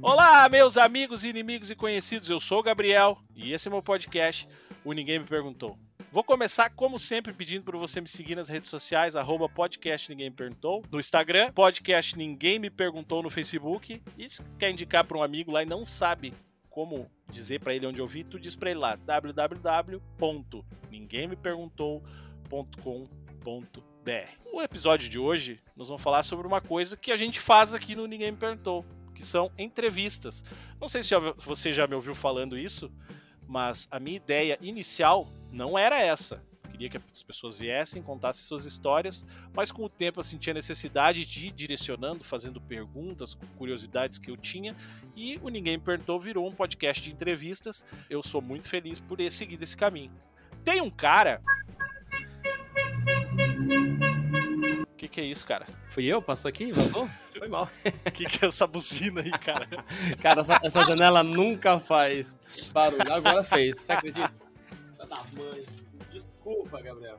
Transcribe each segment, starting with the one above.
Olá, meus amigos, inimigos e conhecidos. Eu sou o Gabriel e esse é meu podcast, O Ninguém Me Perguntou. Vou começar, como sempre, pedindo para você me seguir nas redes sociais, arroba podcast Ninguém Me Perguntou, no Instagram, podcast Ninguém Me Perguntou no Facebook. E se quer indicar para um amigo lá e não sabe como dizer para ele onde ouvir, tu diz para ele lá, www.ninguemmeperguntou.com.br. O episódio de hoje, nós vamos falar sobre uma coisa que a gente faz aqui no Ninguém Me Perguntou, que são entrevistas. Não sei se você já me ouviu falando isso, mas a minha ideia inicial não era essa. Eu queria que as pessoas viessem, contassem suas histórias, mas com o tempo eu senti a necessidade de ir direcionando, fazendo perguntas, curiosidades que eu tinha, e o Ninguém Me Perguntou virou um podcast de entrevistas. Eu sou muito feliz por ter seguido esse caminho. Tem um cara. O que, que é isso, cara? Fui eu? Passou aqui? Vazou? Foi mal. O que, que é essa buzina aí, cara? Cara, essa, essa janela nunca faz barulho. Agora fez. Você acredita? Filha da mãe. Desculpa, Gabriel.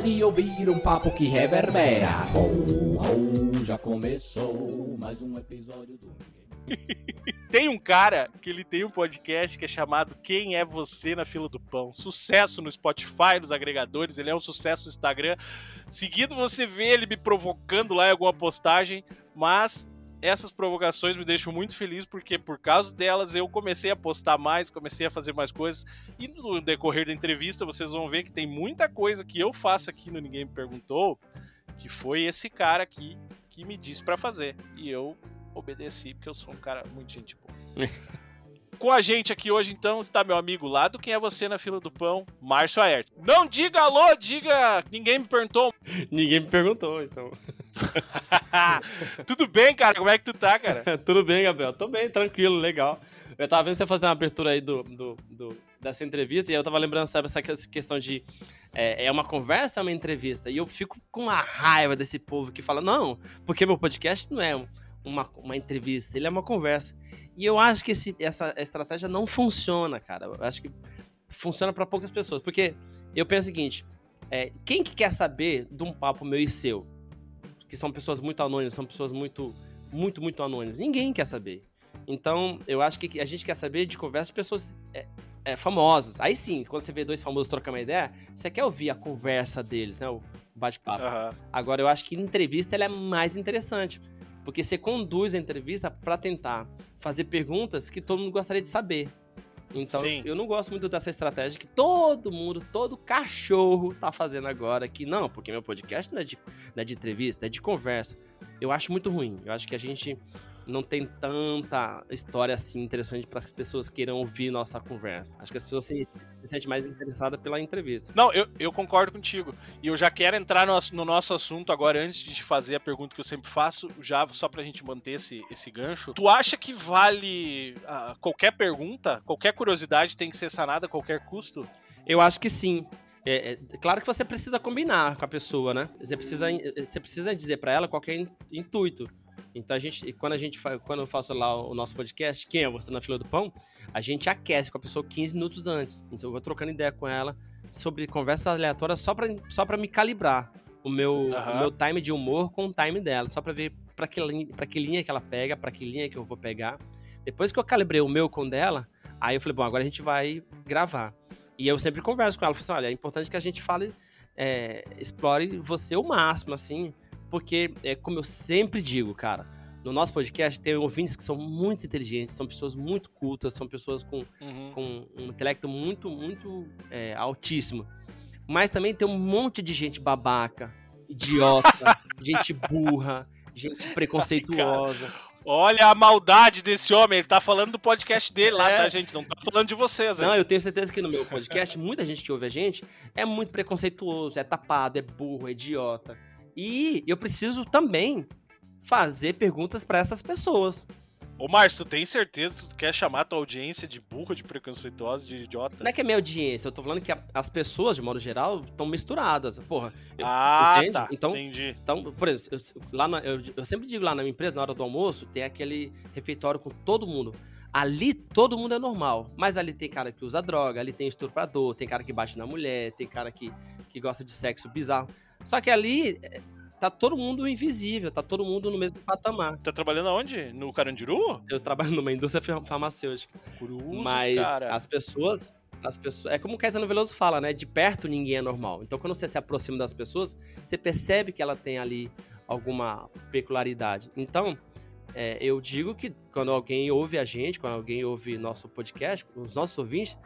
de ouvir um papo que reverbera. Ho, ho, já começou mais um episódio do Tem um cara que ele tem um podcast que é chamado Quem é Você na Fila do Pão. Sucesso no Spotify, nos agregadores, ele é um sucesso no Instagram. Seguido você vê ele me provocando lá em alguma postagem, mas essas provocações me deixam muito feliz porque por causa delas eu comecei a postar mais, comecei a fazer mais coisas e no decorrer da entrevista vocês vão ver que tem muita coisa que eu faço aqui no Ninguém Me Perguntou que foi esse cara aqui que me disse para fazer e eu obedeci porque eu sou um cara muito gente boa. Com a gente aqui hoje, então, está meu amigo lá do Quem é Você na Fila do Pão, Márcio Aert. Não diga alô, diga. Ninguém me perguntou. Ninguém me perguntou, então. Tudo bem, cara? Como é que tu tá, cara? Tudo bem, Gabriel. Tô bem, tranquilo, legal. Eu tava vendo você fazer uma abertura aí do, do, do, dessa entrevista e eu tava lembrando, sabe, essa questão de é, é uma conversa, é uma entrevista. E eu fico com uma raiva desse povo que fala, não, porque meu podcast não é uma, uma entrevista, ele é uma conversa. E eu acho que esse, essa estratégia não funciona, cara. Eu acho que funciona para poucas pessoas. Porque eu penso o seguinte: é, quem que quer saber de um papo meu e seu? Que são pessoas muito anônimas, são pessoas muito, muito, muito anônimas. Ninguém quer saber. Então, eu acho que a gente quer saber de conversas de pessoas é, é, famosas. Aí sim, quando você vê dois famosos trocando uma ideia, você quer ouvir a conversa deles, né? O bate-papo. Uhum. Agora, eu acho que entrevista ela é mais interessante. Porque você conduz a entrevista para tentar fazer perguntas que todo mundo gostaria de saber. Então, Sim. eu não gosto muito dessa estratégia que todo mundo, todo cachorro tá fazendo agora. Que não, porque meu podcast não é de, não é de entrevista, é de conversa. Eu acho muito ruim. Eu acho que a gente não tem tanta história assim interessante para as pessoas queiram ouvir nossa conversa. Acho que as pessoas se, se sentem mais interessadas pela entrevista. Não, eu, eu concordo contigo. E eu já quero entrar no, no, nosso assunto agora, antes de fazer a pergunta que eu sempre faço, já só pra gente manter esse, esse gancho. Tu acha que vale uh, qualquer pergunta, qualquer curiosidade tem que ser sanada a qualquer custo? Eu acho que sim. É, é, claro que você precisa combinar com a pessoa, né? Você precisa, você precisa dizer para ela qual é o intuito. Então a gente, quando a gente quando eu faço lá o nosso podcast, quem é você na fila do pão, a gente aquece com a pessoa 15 minutos antes. Então eu vou trocando ideia com ela sobre conversas aleatórias só para só para me calibrar o meu, uhum. o meu time de humor com o time dela, só para ver para que para que linha que ela pega, para que linha que eu vou pegar. Depois que eu calibrei o meu com dela, aí eu falei, bom, agora a gente vai gravar. E eu sempre converso com ela, falei assim, olha, é importante que a gente fale, é, explore você o máximo, assim, porque, é como eu sempre digo, cara, no nosso podcast tem ouvintes que são muito inteligentes, são pessoas muito cultas, são pessoas com, uhum. com um intelecto muito, muito é, altíssimo. Mas também tem um monte de gente babaca, idiota, gente burra, gente preconceituosa. Olha a maldade desse homem, ele tá falando do podcast dele lá, É. tá, gente? Não tá falando de vocês, né? Não, eu tenho certeza que no meu podcast, muita gente que ouve a gente é muito preconceituoso, é tapado, é burro, é idiota. E eu preciso também fazer perguntas pra essas pessoas. Ô, Márcio, tu tem certeza que tu quer chamar a tua audiência de burro, de preconceituosa, de idiota? Não é que é minha audiência, eu tô falando que a- as pessoas, de modo geral, estão misturadas. Porra, eu- Ah, entende? tá. Então- Entendi. Então, por exemplo, eu, lá na- eu, eu sempre digo lá na minha empresa, na hora do almoço, tem aquele refeitório com todo mundo. Ali todo mundo é normal, mas ali tem cara que usa droga, ali tem estuprador, tem cara que bate na mulher, tem cara que, que gosta de sexo bizarro. Só que ali é, tá todo mundo invisível, tá todo mundo no mesmo patamar. Tá trabalhando aonde? No Carandiru? Eu trabalho numa indústria farm- farmacêutica, Cruzes, mas cara. as pessoas, as pessoas, é como o Caetano Veloso fala, né? De perto ninguém é normal. Então quando você se aproxima das pessoas, você percebe que ela tem ali alguma peculiaridade. Então, é, eu digo que quando alguém ouve a gente, quando alguém ouve nosso podcast, os nossos ouvintes,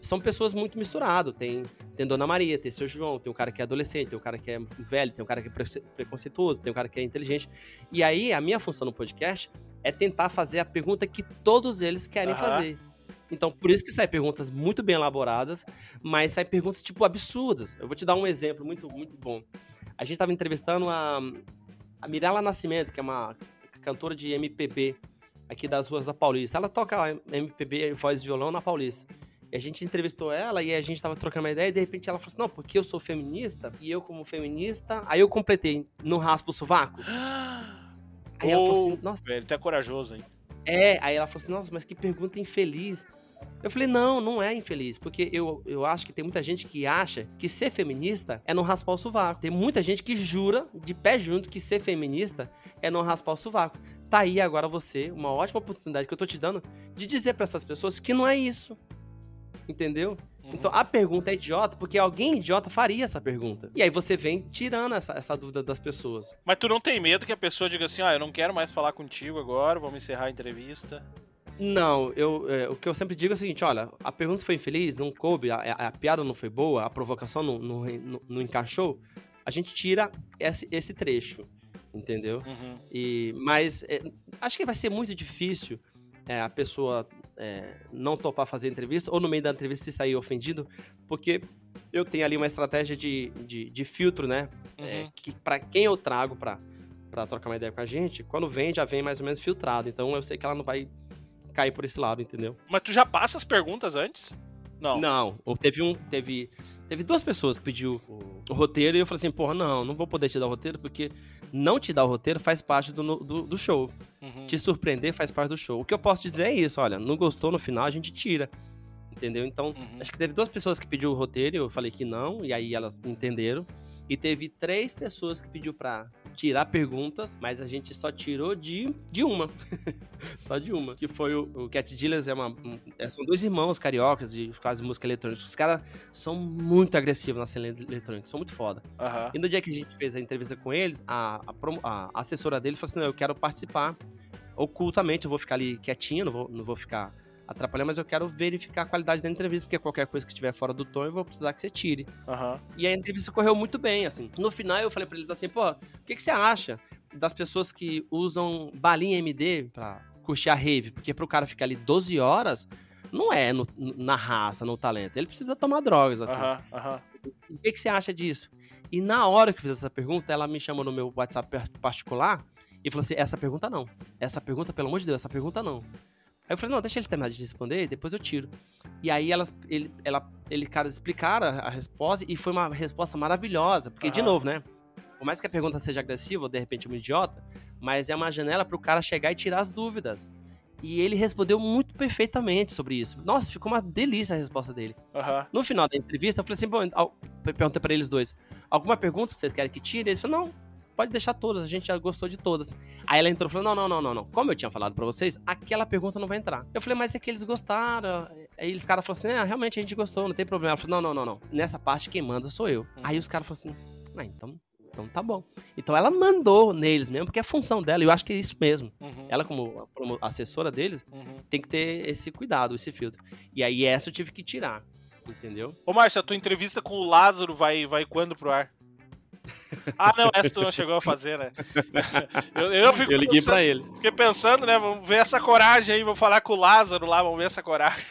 são pessoas muito misturadas. Tem, tem Dona Maria, tem seu João, tem um cara que é adolescente, tem um cara que é velho, tem um cara que é preconceituoso, tem um cara que é inteligente. E aí, a minha função no podcast é tentar fazer a pergunta que todos eles querem fazer. Então, por isso que saem perguntas muito bem elaboradas, mas saem perguntas, tipo, absurdas. Eu vou te dar um exemplo muito, muito bom. A gente estava entrevistando a, a Mirella Nascimento, que é uma cantora de MPB aqui das ruas da Paulista. Ela toca MPB, voz e violão na Paulista. E a gente entrevistou ela e a gente tava trocando uma ideia e de repente ela falou assim, não, porque eu sou feminista e eu como feminista... Aí eu completei, não raspa o sovaco? Aí ela falou assim, nossa, Velho, tu é corajoso, hein? é, aí ela falou assim, nossa, mas que pergunta infeliz. Eu falei, não, não é infeliz, porque eu, eu acho que tem muita gente que acha que ser feminista é não raspar o sovaco. Tem muita gente que jura, de pé junto, que ser feminista é não raspar o sovaco. Tá aí agora você, uma ótima oportunidade que eu tô te dando, de dizer pra essas pessoas que não é isso. Entendeu? Uhum. Então a pergunta é idiota, porque alguém idiota faria essa pergunta. E aí você vem tirando essa, essa dúvida das pessoas. Mas tu não tem medo que a pessoa diga assim, ah, eu não quero mais falar contigo agora, vamos encerrar a entrevista. Não, eu, é, o que eu sempre digo é o seguinte, olha, a pergunta foi infeliz, não coube, a, a- a piada não foi boa, a provocação não, não, não- não encaixou, a gente tira esse, esse trecho, entendeu? Uhum. E, mas é, acho que vai ser muito difícil é, a pessoa é, não topar fazer entrevista, ou no meio da entrevista se sair ofendido, porque eu tenho ali uma estratégia de, de, de filtro, né? É, Uhum. que para quem eu trago pra, pra trocar uma ideia com a gente, quando vem, já vem mais ou menos filtrado. Então eu sei que ela não vai cair por esse lado, entendeu? Mas tu já passa as perguntas antes? Não. Não, ou teve um. Teve, teve duas pessoas que pediu o roteiro e eu falei assim, porra, não, não vou poder te dar o roteiro, porque não te dar o roteiro faz parte do, do, do show. Uhum. Te surpreender faz parte do show. O que eu posso dizer é isso, olha, não gostou no final, a gente tira. Entendeu? Então, Uhum. acho que teve duas pessoas que pediu o roteiro e eu falei que não, e aí elas entenderam. E teve três pessoas que pediu pra tirar perguntas, mas a gente só tirou de, de uma. só de uma. Que foi o, o Cat Dealers, é uma, um- é- são dois irmãos cariocas de quase música eletrônica. Os caras são muito agressivos na cena eletrônica, são muito foda. Aham. E no dia que a gente fez a entrevista com eles, a, a a assessora deles falou assim: não, eu quero participar ocultamente, eu vou ficar ali quietinho, não vou, não vou ficar atrapalhando, mas eu quero verificar a qualidade da entrevista, porque qualquer coisa que estiver fora do tom eu vou precisar que você tire. Aham. E a entrevista correu muito bem, assim. No final eu falei pra eles assim, pô, o que, que você acha das pessoas que usam balinha MD pra curtir a rave? Porque pro cara ficar ali 12 horas, não é no- na raça, no talento. Ele precisa tomar drogas, assim. Aham. Aham. O que, que você acha disso? E na hora que eu fiz essa pergunta, ela me chamou no meu WhatsApp particular e falou assim: essa pergunta não. Essa pergunta, pelo amor de Deus, essa pergunta não. Aí eu falei, não, deixa eles terminar de responder, depois eu tiro. E aí elas, ele, ela, ele, cara, explicaram a resposta e foi uma resposta maravilhosa. Porque, de Aham. novo, né? Por mais que a pergunta seja agressiva, ou de repente um idiota, mas é uma janela pro cara chegar e tirar as dúvidas. E ele respondeu muito perfeitamente sobre isso. Nossa, ficou uma delícia a resposta dele. Aham. No final da entrevista, eu falei assim, bom, perguntei pra eles dois, alguma pergunta vocês querem que tire? Eles falaram, não, pode deixar todas, a gente já gostou de todas. Aí ela entrou e falou, não, não, não, não, não, como eu tinha falado pra vocês, aquela pergunta não vai entrar. Eu falei, mas é que eles gostaram. Aí os caras falaram assim, ah, realmente a gente gostou, não tem problema. Ela falou, não, não, não, não, nessa parte quem manda sou eu. Aí os caras falaram assim, ah, então... Então tá bom. Então ela mandou neles mesmo, porque é a função dela, eu acho que é isso mesmo. Uhum. Ela, como promo- assessora deles, Uhum. tem que ter esse cuidado, esse filtro. E aí essa eu tive que tirar, entendeu? Ô, Márcio, a tua entrevista com o Lázaro vai, vai quando pro ar? Ah, não, essa tu não chegou a fazer, né? Eu, eu, fico Eu liguei pensando- pra ele. Fiquei pensando, né? Vamos ver essa coragem aí, vou falar com o Lázaro lá, vamos ver essa coragem.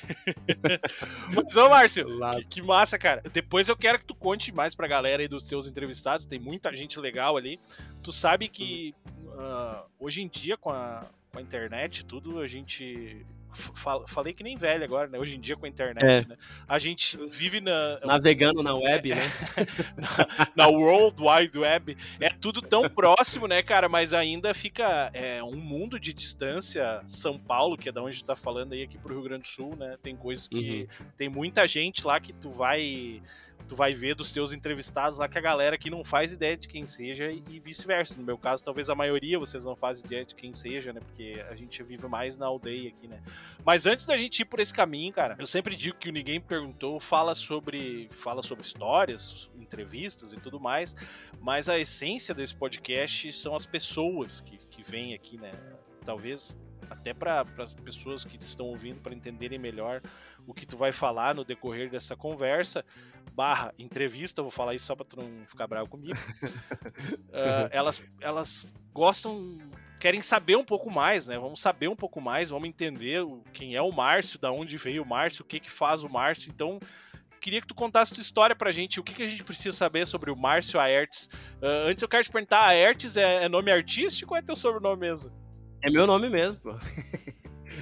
Mas, ô, Márcio, que, que massa, cara. Depois eu quero que tu conte mais pra galera aí dos teus entrevistados, tem muita gente legal ali. Tu sabe que ah, hoje em dia, com a, com a internet e tudo, a gente. Fa- Falei que nem velho agora, né? Hoje em dia com a internet, É. né? A gente vive na, Navegando na web, né? na World Wide Web. É tudo tão próximo, né, cara? Mas ainda fica é, um mundo de distância. São Paulo, que é da onde tu tá falando aí, aqui pro Rio Grande do Sul, né? Tem coisas que. Tem muita gente lá que tu vai. Tu vai ver dos teus entrevistados lá que a galera aqui não faz ideia de quem seja e e vice-versa. No meu caso, talvez a maioria vocês não fazem ideia de quem seja, né? Porque a gente vive mais na aldeia aqui, né? Mas antes da gente ir por esse caminho, cara, eu sempre digo que o Ninguém Perguntou fala sobre, fala sobre histórias, entrevistas e tudo mais, mas a essência desse podcast são as pessoas que, que vêm aqui, né? Talvez até para as pessoas que estão ouvindo para entenderem melhor o que tu vai falar no decorrer dessa conversa barra entrevista, vou falar isso só para tu não ficar bravo comigo. Ah, elas, elas gostam querem saber um pouco mais, né? Vamos saber um pouco mais, vamos entender quem é o Márcio, da onde veio o Márcio, o que que faz o Márcio. Então, queria que tu contasse tua história pra gente, o que, que a gente precisa saber sobre o Márcio Aertes. Ah, antes eu quero te perguntar, Aertes é, é nome artístico ou é teu sobrenome mesmo? É meu nome mesmo, pô.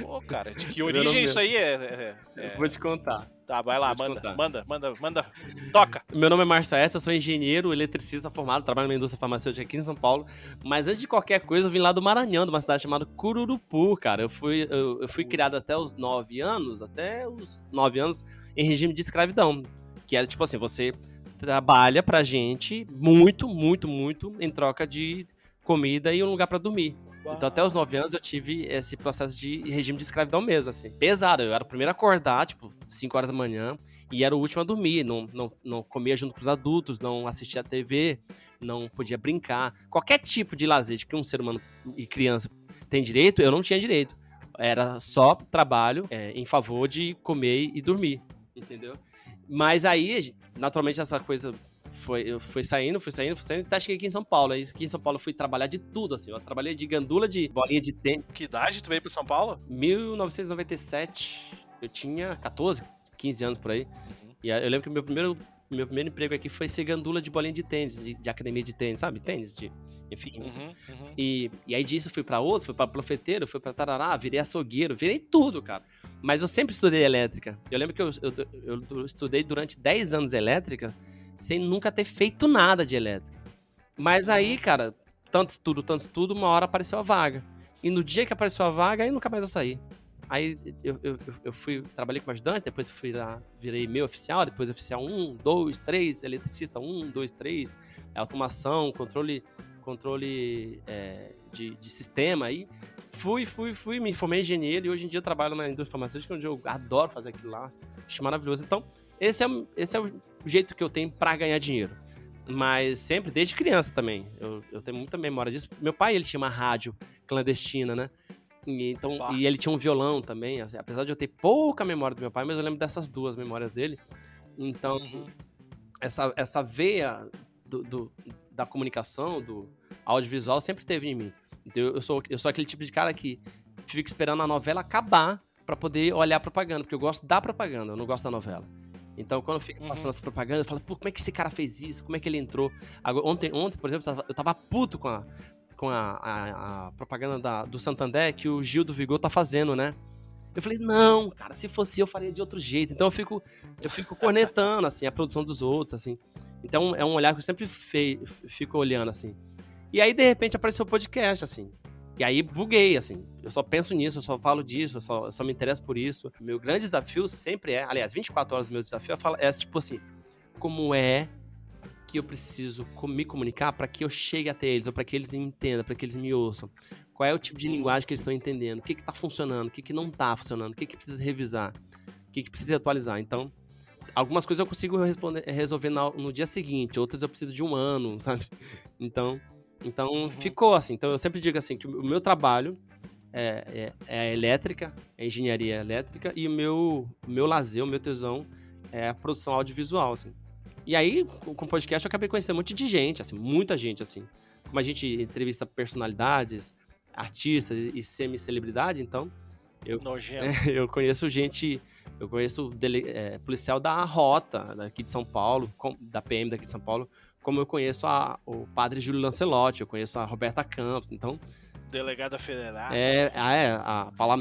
Pô, cara, de que origem isso aí é? é- é- Vou te contar. Tá, vai lá, manda, contar. manda, manda, manda, toca. Meu nome é Márcio Aécio, eu sou engenheiro eletricista formado, trabalho na indústria farmacêutica aqui em São Paulo. Mas antes de qualquer coisa, eu vim lá do Maranhão, de uma cidade chamada Cururupu, cara. Eu fui, eu, eu fui criado até os 9 anos, até os 9 anos, em regime de escravidão. Que era tipo assim, você trabalha pra gente muito, muito, muito, em troca de comida e um lugar pra dormir. Então, até os 9 anos, eu tive esse processo de regime de escravidão mesmo, assim. Pesado. Eu era o primeiro a acordar, tipo, 5 horas da manhã, e era o último a dormir. Não, não, não comia junto com os adultos, não assistia a TV, não podia brincar. Qualquer tipo de lazer que um ser humano e criança tem direito, eu não tinha direito. Era só trabalho é, em favor de comer e dormir, entendeu? Mas aí, naturalmente, essa coisa foi, eu fui saindo, fui saindo, fui saindo, até cheguei aqui em São Paulo. Aí aqui em São Paulo eu fui trabalhar de tudo, assim. Eu trabalhei de gandula, de bolinha de tênis. Que idade tu veio pra São Paulo? 1997, eu tinha 14, 15 anos por aí. E aí eu lembro que meu primeiro, meu primeiro emprego aqui foi ser gandula de bolinha de tênis, de, de academia de tênis, sabe? Tênis, de, enfim. Uhum, uhum. E, e aí disso fui pra outro, fui pra profeteiro, fui pra tarará, virei açougueiro, virei tudo, cara. Mas eu sempre estudei elétrica. Eu lembro que eu, eu, eu estudei durante 10 anos elétrica sem nunca ter feito nada de elétrica. Mas aí, cara, tanto estudo, tanto estudo, uma hora apareceu a vaga. E no dia que apareceu a vaga, aí nunca mais eu saí. Aí eu, eu, eu- fui, trabalhei como ajudante, depois fui lá, virei meio oficial, depois oficial 1, 2, 3, eletricista 1, 2, 3, automação, controle, controle é, de, de sistema. Aí fui, fui, fui, me formei em engenheiro e hoje em dia eu trabalho na indústria farmacêutica, onde eu adoro fazer aquilo lá. Acho maravilhoso. Então, esse é, o- esse é o jeito que eu tenho pra ganhar dinheiro. Mas sempre, desde criança também. Eu, eu tenho muita memória disso. Meu pai, ele tinha uma rádio clandestina, né? E, então, e ele tinha um violão também. assim, apesar de eu ter pouca memória do meu pai, mas eu lembro dessas duas memórias dele. Então, Uhum. essa, essa veia do, do- da comunicação, do audiovisual, sempre teve em mim. Então, eu sou, eu sou aquele tipo de cara que fica esperando a novela acabar pra poder olhar a propaganda, porque eu gosto da propaganda, eu não gosto da novela. Então, quando fica Uhum. passando essa propaganda, eu falo, pô, como é que esse cara fez isso? Como é que ele entrou? Agora, ontem, ontem, por exemplo, eu tava, puto com a, com a, a- a propaganda da- do Santander que o Gil do Vigor tá fazendo, né? Eu falei, não, cara, se fosse eu, faria de outro jeito. Então eu fico, eu fico cornetando, assim, a produção dos outros, assim. Então é um olhar que eu sempre fe- fico olhando, assim. E aí, de repente, apareceu o podcast, assim. E aí buguei, assim. Eu só penso nisso, eu só falo disso, eu só, eu só me interesso por isso. Meu grande desafio sempre é, aliás, 24 horas do meu desafio é, é tipo assim, como é que eu preciso me comunicar para que eu chegue até eles, ou para que eles me entendam, para que eles me ouçam. Qual é o tipo de linguagem que eles estão entendendo? O que que tá funcionando? O que que não tá funcionando? O que que precisa revisar? O que que precisa atualizar? Então, algumas coisas eu consigo resolver no dia seguinte, outras eu preciso de um ano, sabe? Então, então ficou assim. Então eu sempre digo assim que o meu trabalho é, é, é a elétrica, é a engenharia elétrica e o meu, meu lazer, o meu tesão é a produção audiovisual, assim. E aí, com o podcast, eu acabei conhecendo um monte de gente, assim, muita gente, assim. Como a gente entrevista personalidades, artistas e semi-celebridade, então, Nojento. eu conheço gente. Eu conheço dele- é, policial da Rota, daqui de São Paulo, com- da PM daqui de São Paulo, como eu conheço a- o padre Júlio Lancelotti, eu conheço a Roberta Campos. Então, Delegada Federal. é, a, é, a Paula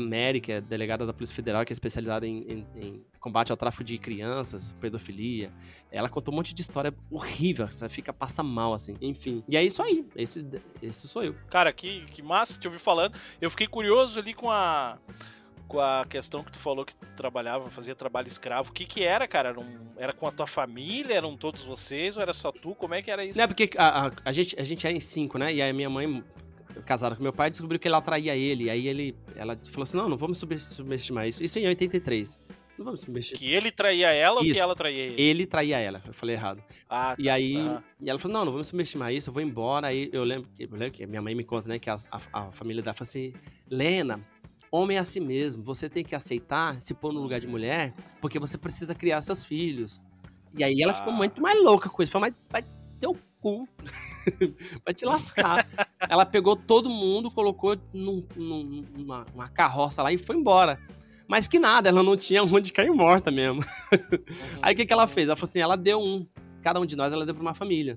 é delegada da Polícia Federal, que é especializada em, em- em combate ao tráfico de crianças, pedofilia. Ela contou um monte de história horrível, você fica, passa mal, assim. Enfim. E é isso aí. Esse, esse sou eu. Cara, que, que massa te ouvir falando. Eu fiquei curioso ali com a com a questão que tu falou que tu trabalhava, fazia trabalho escravo. O que que era, cara? Era, um- era com a tua família? Eram todos vocês? Ou era só tu? Como é que era isso? Não é porque a, a, a gente, a gente é em cinco, né? E aí minha mãe, casada com meu pai, descobriu que ela atraía ele. Aí ele, ela falou assim: não, não vamos sub- subestimar isso. Isso em 83. Não vamos subestimar. Que ele traía ela ou que Isso. ela traía ele? Ele traía ela, eu falei errado. Ah, E aí, Ah. e ela falou, não, não vamos subestimar isso, eu vou embora. Aí eu lembro, que- eu lembro que minha mãe me conta, né, que a, a- a família dela falou assim, Lena, homem é assim mesmo, você tem que aceitar se pôr no lugar de mulher, porque você precisa criar seus filhos. E aí ela ficou Ah. muito mais louca com isso, falou, mas vai ter o cu, vai te lascar. ela pegou todo mundo, colocou num- num- numa, numa carroça lá e foi embora. Mas que nada, ela não tinha onde cair morta mesmo. Uhum. Aí o que, que ela fez? Ela falou assim: ela deu um. Cada um de nós ela deu pra uma família.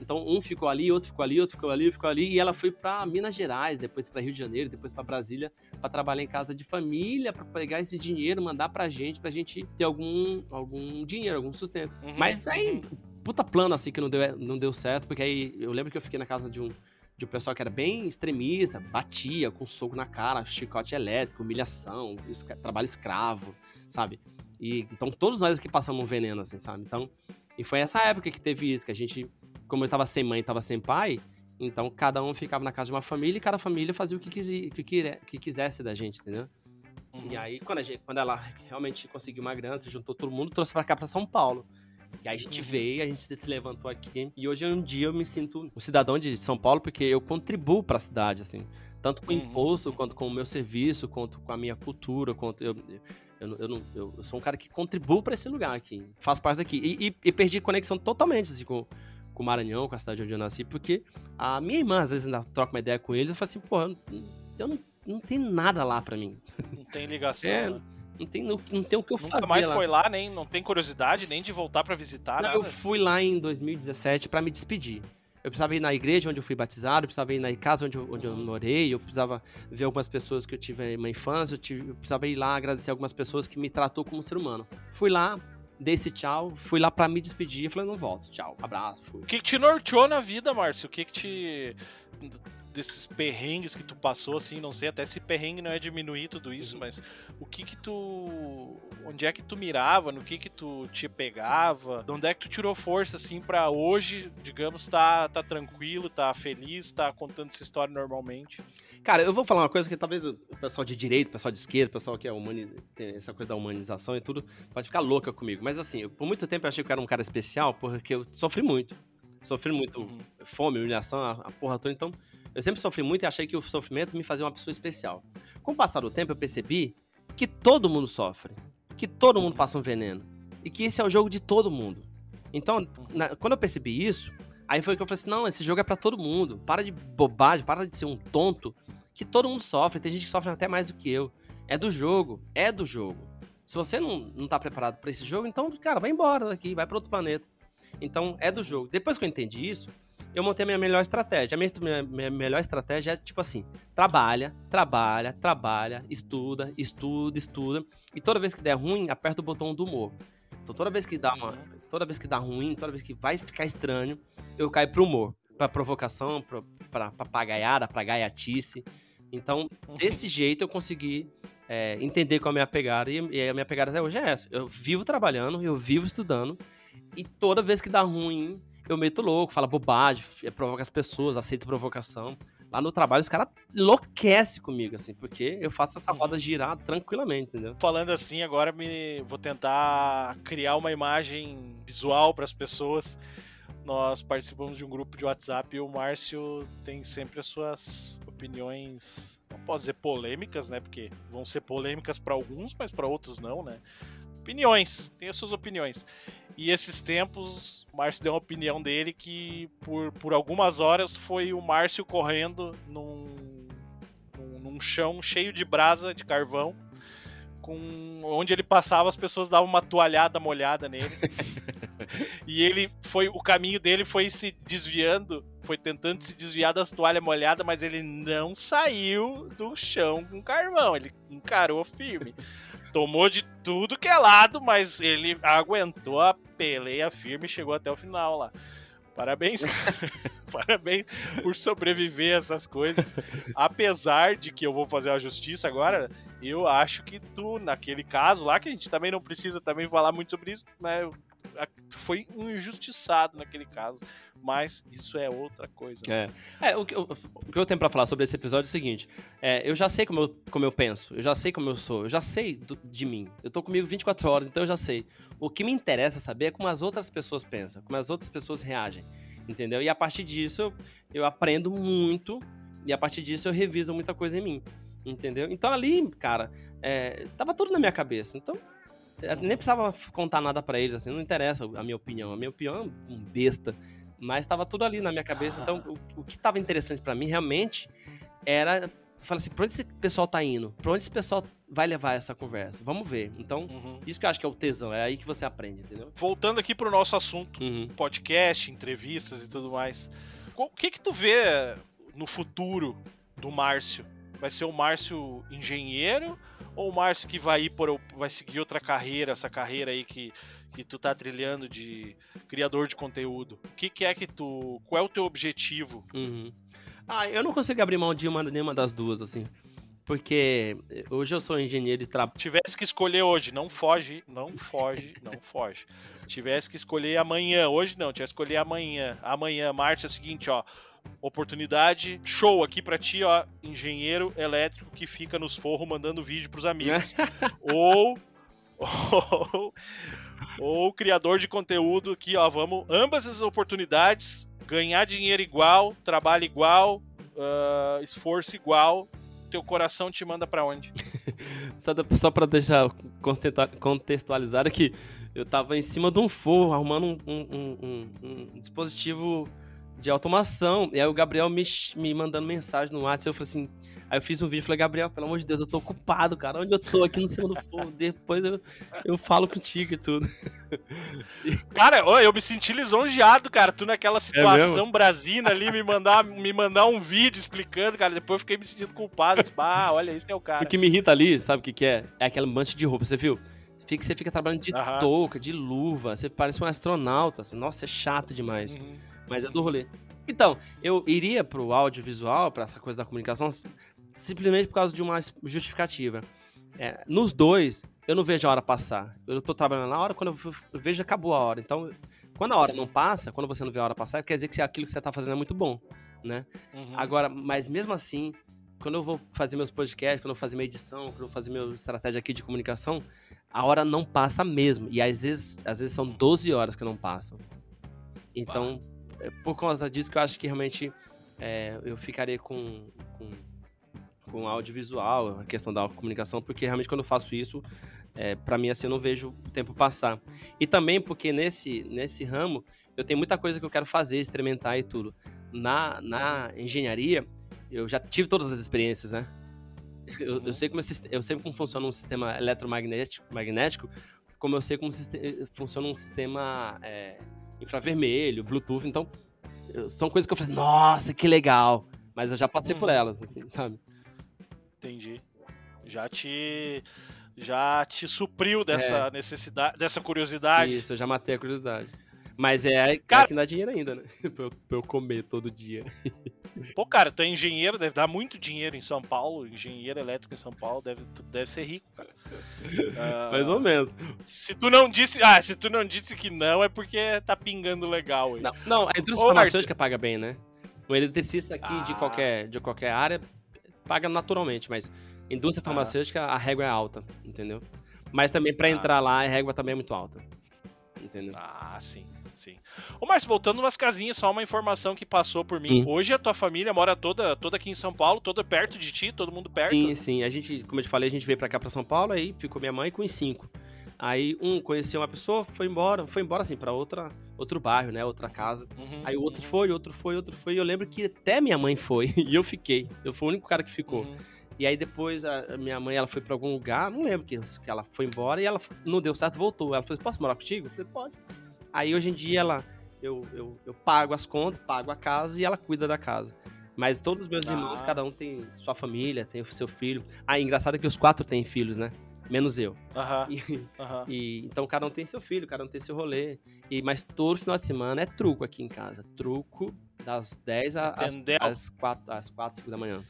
Então um ficou ali, outro ficou ali, outro ficou ali, ficou ali. E ela foi pra Minas Gerais, depois pra Rio de Janeiro, depois pra Brasília, pra trabalhar em casa de família, pra pegar esse dinheiro, mandar pra gente, pra gente ter algum, algum dinheiro, algum sustento. Uhum, Mas aí, uhum. puta plano assim que não deu, não deu certo, porque aí eu lembro que eu fiquei na casa de um, de um pessoal que era bem extremista, batia com soco na cara, chicote elétrico, humilhação, trabalho escravo, sabe? E então todos nós aqui passamos um veneno, assim, sabe? Então, e foi essa época que teve isso, que a gente, como eu tava sem mãe, tava sem pai, então cada um ficava na casa de uma família e cada família fazia o que, quisi, que, que quisesse da gente, entendeu? Uhum. E aí, quando, a gente, quando ela realmente conseguiu uma grana, se juntou todo mundo, trouxe pra cá, pra São Paulo. E aí a gente Uhum. veio, a gente se levantou aqui. E hoje um dia eu me sinto um cidadão de São Paulo porque eu contribuo pra cidade, assim. Tanto com o Uhum. imposto, quanto com o meu serviço, quanto com a minha cultura, quanto eu... Eu, eu, não- eu- sou um cara que contribuo pra esse lugar aqui. Faço parte daqui. E, e- e perdi conexão totalmente, assim, com, com o Maranhão, com a cidade onde eu nasci, porque a minha irmã, às vezes, ainda troca uma ideia com eles, eu falo assim, porra, eu não, não, tem nada lá pra mim. Não tem ligação. É, né? Não tem, não, não tem o que eu Nunca fazer mais lá. foi lá, nem não tem curiosidade nem de voltar pra visitar Não, eu fui lá em 2017 pra me despedir. Eu precisava ir na igreja onde eu fui batizado, eu precisava ir na casa onde eu, onde eu morei, eu precisava ver algumas pessoas que eu tive uma infância, eu, tive- eu precisava ir lá agradecer algumas pessoas que me tratou como ser humano. Fui lá, dei esse tchau, fui lá pra me despedir, falei, não volto, tchau, abraço, fui. O que, que te norteou na vida, Márcio? O que, que te. desses perrengues que tu passou, assim, não sei até se perrengue não é diminuir tudo isso, Uhum. mas o que que tu. Onde é que tu mirava, no que que tu te pegava, de onde é que tu tirou força, assim, pra hoje, digamos, tá, tá tranquilo, tá feliz, tá contando essa história normalmente. Cara, eu vou falar uma coisa que talvez o pessoal de direita, o pessoal de esquerda, o pessoal que é humani... tem essa coisa da humanização e tudo, pode ficar louca comigo. Mas assim, eu- por muito tempo eu achei que eu era um cara especial, porque eu sofri muito. Sofri muito Uhum. fome, humilhação, a, a porra toda. Então, eu sempre sofri muito e achei que o sofrimento me fazia uma pessoa especial. Com o passar do tempo, eu percebi que todo mundo sofre. Que todo mundo passa um veneno. E que esse é o jogo de todo mundo. Então, na- quando eu percebi isso, aí foi que eu falei assim: não, esse jogo é pra todo mundo. Para de bobagem, para de ser um tonto. Que todo mundo sofre. Tem gente que sofre até mais do que eu. É do jogo. É do jogo. Se você não, não tá preparado pra esse jogo, então, cara, vai embora daqui, vai pra outro planeta. Então, é do jogo. Depois que eu entendi isso, eu montei a minha melhor estratégia. A minha, minha, minha melhor estratégia é tipo assim: trabalha, trabalha, trabalha, estuda, estuda, estuda. E toda vez que der ruim, aperta o botão do humor. Então toda vez que dá uma. Toda vez que dá ruim, toda vez que vai ficar estranho, eu caio pro humor. Pra provocação, pra, pra papagaiada, pra gaiatice. Então, desse jeito eu consegui é, entender qual é a minha pegada. E, e a minha pegada até hoje é essa. Eu vivo trabalhando, eu vivo estudando. E toda vez que dá ruim, eu meto louco, falo bobagem, provoca as pessoas, aceito provocação. Lá no trabalho, os caras enlouquecem comigo, assim, porque eu faço essa roda girar tranquilamente, entendeu? Falando assim, agora me vou tentar criar uma imagem visual para as pessoas. Nós participamos de um grupo de WhatsApp e o Márcio tem sempre as suas opiniões, não posso dizer polêmicas, né? Porque vão ser polêmicas para alguns, mas para outros não, né? Opiniões, tem as suas opiniões. E esses tempos, o Márcio deu uma opinião dele que por, por algumas horas foi o Márcio correndo num, num, num chão cheio de brasa de carvão, com onde ele passava as pessoas davam uma toalhada molhada nele. e ele foi o caminho dele foi se desviando, foi tentando se desviar das toalhas molhadas, mas ele não saiu do chão com carvão, ele encarou firme. Tomou de tudo que é lado, mas ele aguentou a peleia firme e chegou até o final lá. Parabéns, parabéns por sobreviver a essas coisas. Apesar de que eu vou fazer a justiça agora, eu acho que tu, naquele caso lá, que a gente também não precisa também falar muito sobre isso, né? Foi injustiçado naquele caso. Mas isso é outra coisa. Né? É. é o, que eu, o que eu tenho pra falar sobre esse episódio é o seguinte: é, eu já sei como eu, como eu penso, eu já sei como eu sou, eu já sei do, de mim. Eu tô comigo 24 horas, então eu já sei. O que me interessa saber é como as outras pessoas pensam, como as outras pessoas reagem. Entendeu? E a partir disso eu, eu aprendo muito, e a partir disso eu reviso muita coisa em mim. Entendeu? Então ali, cara, é, tava tudo na minha cabeça. Então, nem precisava contar nada para eles, assim, não interessa a minha opinião. A minha opinião é um besta. Mas tava tudo ali na minha cabeça. Então, o, o que tava interessante para mim realmente era. Fala assim, pra onde esse pessoal tá indo? Pra onde esse pessoal vai levar essa conversa? Vamos ver. Então, uhum. isso que eu acho que é o tesão, é aí que você aprende, entendeu? Voltando aqui pro nosso assunto, uhum. podcast, entrevistas e tudo mais. O que que tu vê no futuro do Márcio? Vai ser o Márcio engenheiro ou o Márcio que vai ir por vai seguir outra carreira, essa carreira aí que, que tu tá trilhando de criador de conteúdo? O que, que é que tu, qual é o teu objetivo? Uhum. Ah, eu não consigo abrir mão de uma, nenhuma das duas assim. Porque hoje eu sou engenheiro e trabalho. Tivesse que escolher hoje, não foge, não foge, não foge. Tivesse que escolher amanhã, hoje não, tivesse que escolher amanhã. Amanhã, Márcio, é o seguinte, ó oportunidade show aqui para ti, ó, engenheiro elétrico que fica nos forros mandando vídeo pros amigos. ou, ou ou criador de conteúdo aqui, ó, vamos ambas as oportunidades, ganhar dinheiro igual, trabalho igual, uh, esforço igual, teu coração te manda para onde? só, só para deixar contextualizar aqui, eu tava em cima de um forro arrumando um, um, um, um dispositivo de automação. E aí o Gabriel me, me mandando mensagem no WhatsApp. Eu falei assim. Aí eu fiz um vídeo e falei, Gabriel, pelo amor de Deus, eu tô ocupado, cara. Onde eu tô? Aqui no cima do fogo. Depois eu, eu falo contigo e tudo. Cara, eu me senti lisonjeado, cara. Tu naquela é situação é brasina ali, me mandar, me mandar um vídeo explicando, cara. Depois eu fiquei me sentindo culpado. Ah, olha, esse é o cara. O que me irrita ali, sabe o que, que é? É aquela mancha de roupa, você viu? Fica, você fica trabalhando de uhum. touca, de luva, você parece um astronauta. Assim. Nossa, é chato demais. Uhum mas é do rolê. Então, eu iria pro audiovisual, para essa coisa da comunicação, simplesmente por causa de uma justificativa. É, nos dois, eu não vejo a hora passar. Eu tô trabalhando na hora, quando eu vejo, acabou a hora. Então, quando a hora não passa, quando você não vê a hora passar, quer dizer que aquilo que você tá fazendo é muito bom, né? Uhum. Agora, mas mesmo assim, quando eu vou fazer meus podcasts, quando eu vou fazer minha edição, quando eu vou fazer minha estratégia aqui de comunicação, a hora não passa mesmo. E às vezes, às vezes são 12 horas que não passam. Então, é por conta disso que eu acho que realmente é, eu ficaria com, com, com audiovisual, a questão da comunicação, porque realmente quando eu faço isso, é, para mim assim, eu não vejo o tempo passar. E também porque nesse, nesse ramo eu tenho muita coisa que eu quero fazer, experimentar e tudo. Na, na engenharia, eu já tive todas as experiências, né? Eu, eu sei como eu sei como funciona um sistema eletromagnético, magnético, como eu sei como funciona um sistema é, infravermelho, Bluetooth. Então, são coisas que eu falei, nossa, que legal. Mas eu já passei hum. por uhum. elas, assim, sabe? Entendi. Já te. Já te supriu dessa é. necessidade, dessa curiosidade. Isso, eu já matei a curiosidade. Mas é, cara, é que dá dinheiro ainda, né? pra, eu, pra eu comer todo dia. Pô, cara, tu é engenheiro, deve dar muito dinheiro em São Paulo. Engenheiro elétrico em São Paulo, deve, tu deve ser rico, cara. Uh, Mais ou menos. Se tu não disse. Ah, se tu não disse que não, é porque tá pingando legal aí. Não, não a indústria Ô, farmacêutica paga bem, né? Um eletricista aqui ah. de, qualquer, de qualquer área paga naturalmente, mas indústria ah. farmacêutica a régua é alta, entendeu? Mas também para ah. entrar lá a régua também é muito alta. Entendeu? Ah, sim sim. Ô, Márcio, voltando nas casinhas, só uma informação que passou por mim. Sim. Hoje a tua família mora toda, toda aqui em São Paulo, toda perto de ti, todo mundo perto? Sim, sim. A gente, como eu te falei, a gente veio pra cá, pra São Paulo, aí ficou minha mãe com os cinco. Aí um conheceu uma pessoa, foi embora, foi embora assim pra outra, outro bairro, né, outra casa. Uhum, Aí o outro uhum, foi, outro foi, outro foi. E eu lembro que até minha mãe foi e eu fiquei. Eu fui o único cara que ficou. uhum. E aí depois a minha mãe, ela foi pra algum lugar, não lembro que, que ela foi embora e ela não deu certo, voltou. Ela falou, posso morar contigo? Eu falei, pode. Aí hoje em dia ela, eu, eu, eu pago as contas, pago a casa e ela cuida da casa. Mas todos os meus irmãos, Ah. cada um tem sua família, tem o seu filho. Ah, engraçado é que os quatro têm filhos, né? Menos eu. Aham, E, e- então cada um tem seu filho, cada um tem seu rolê. E, mas todo final de semana é truco aqui em casa. Truco das 10 a- às, Entendeu? às 4, às 4, 5 da manhã.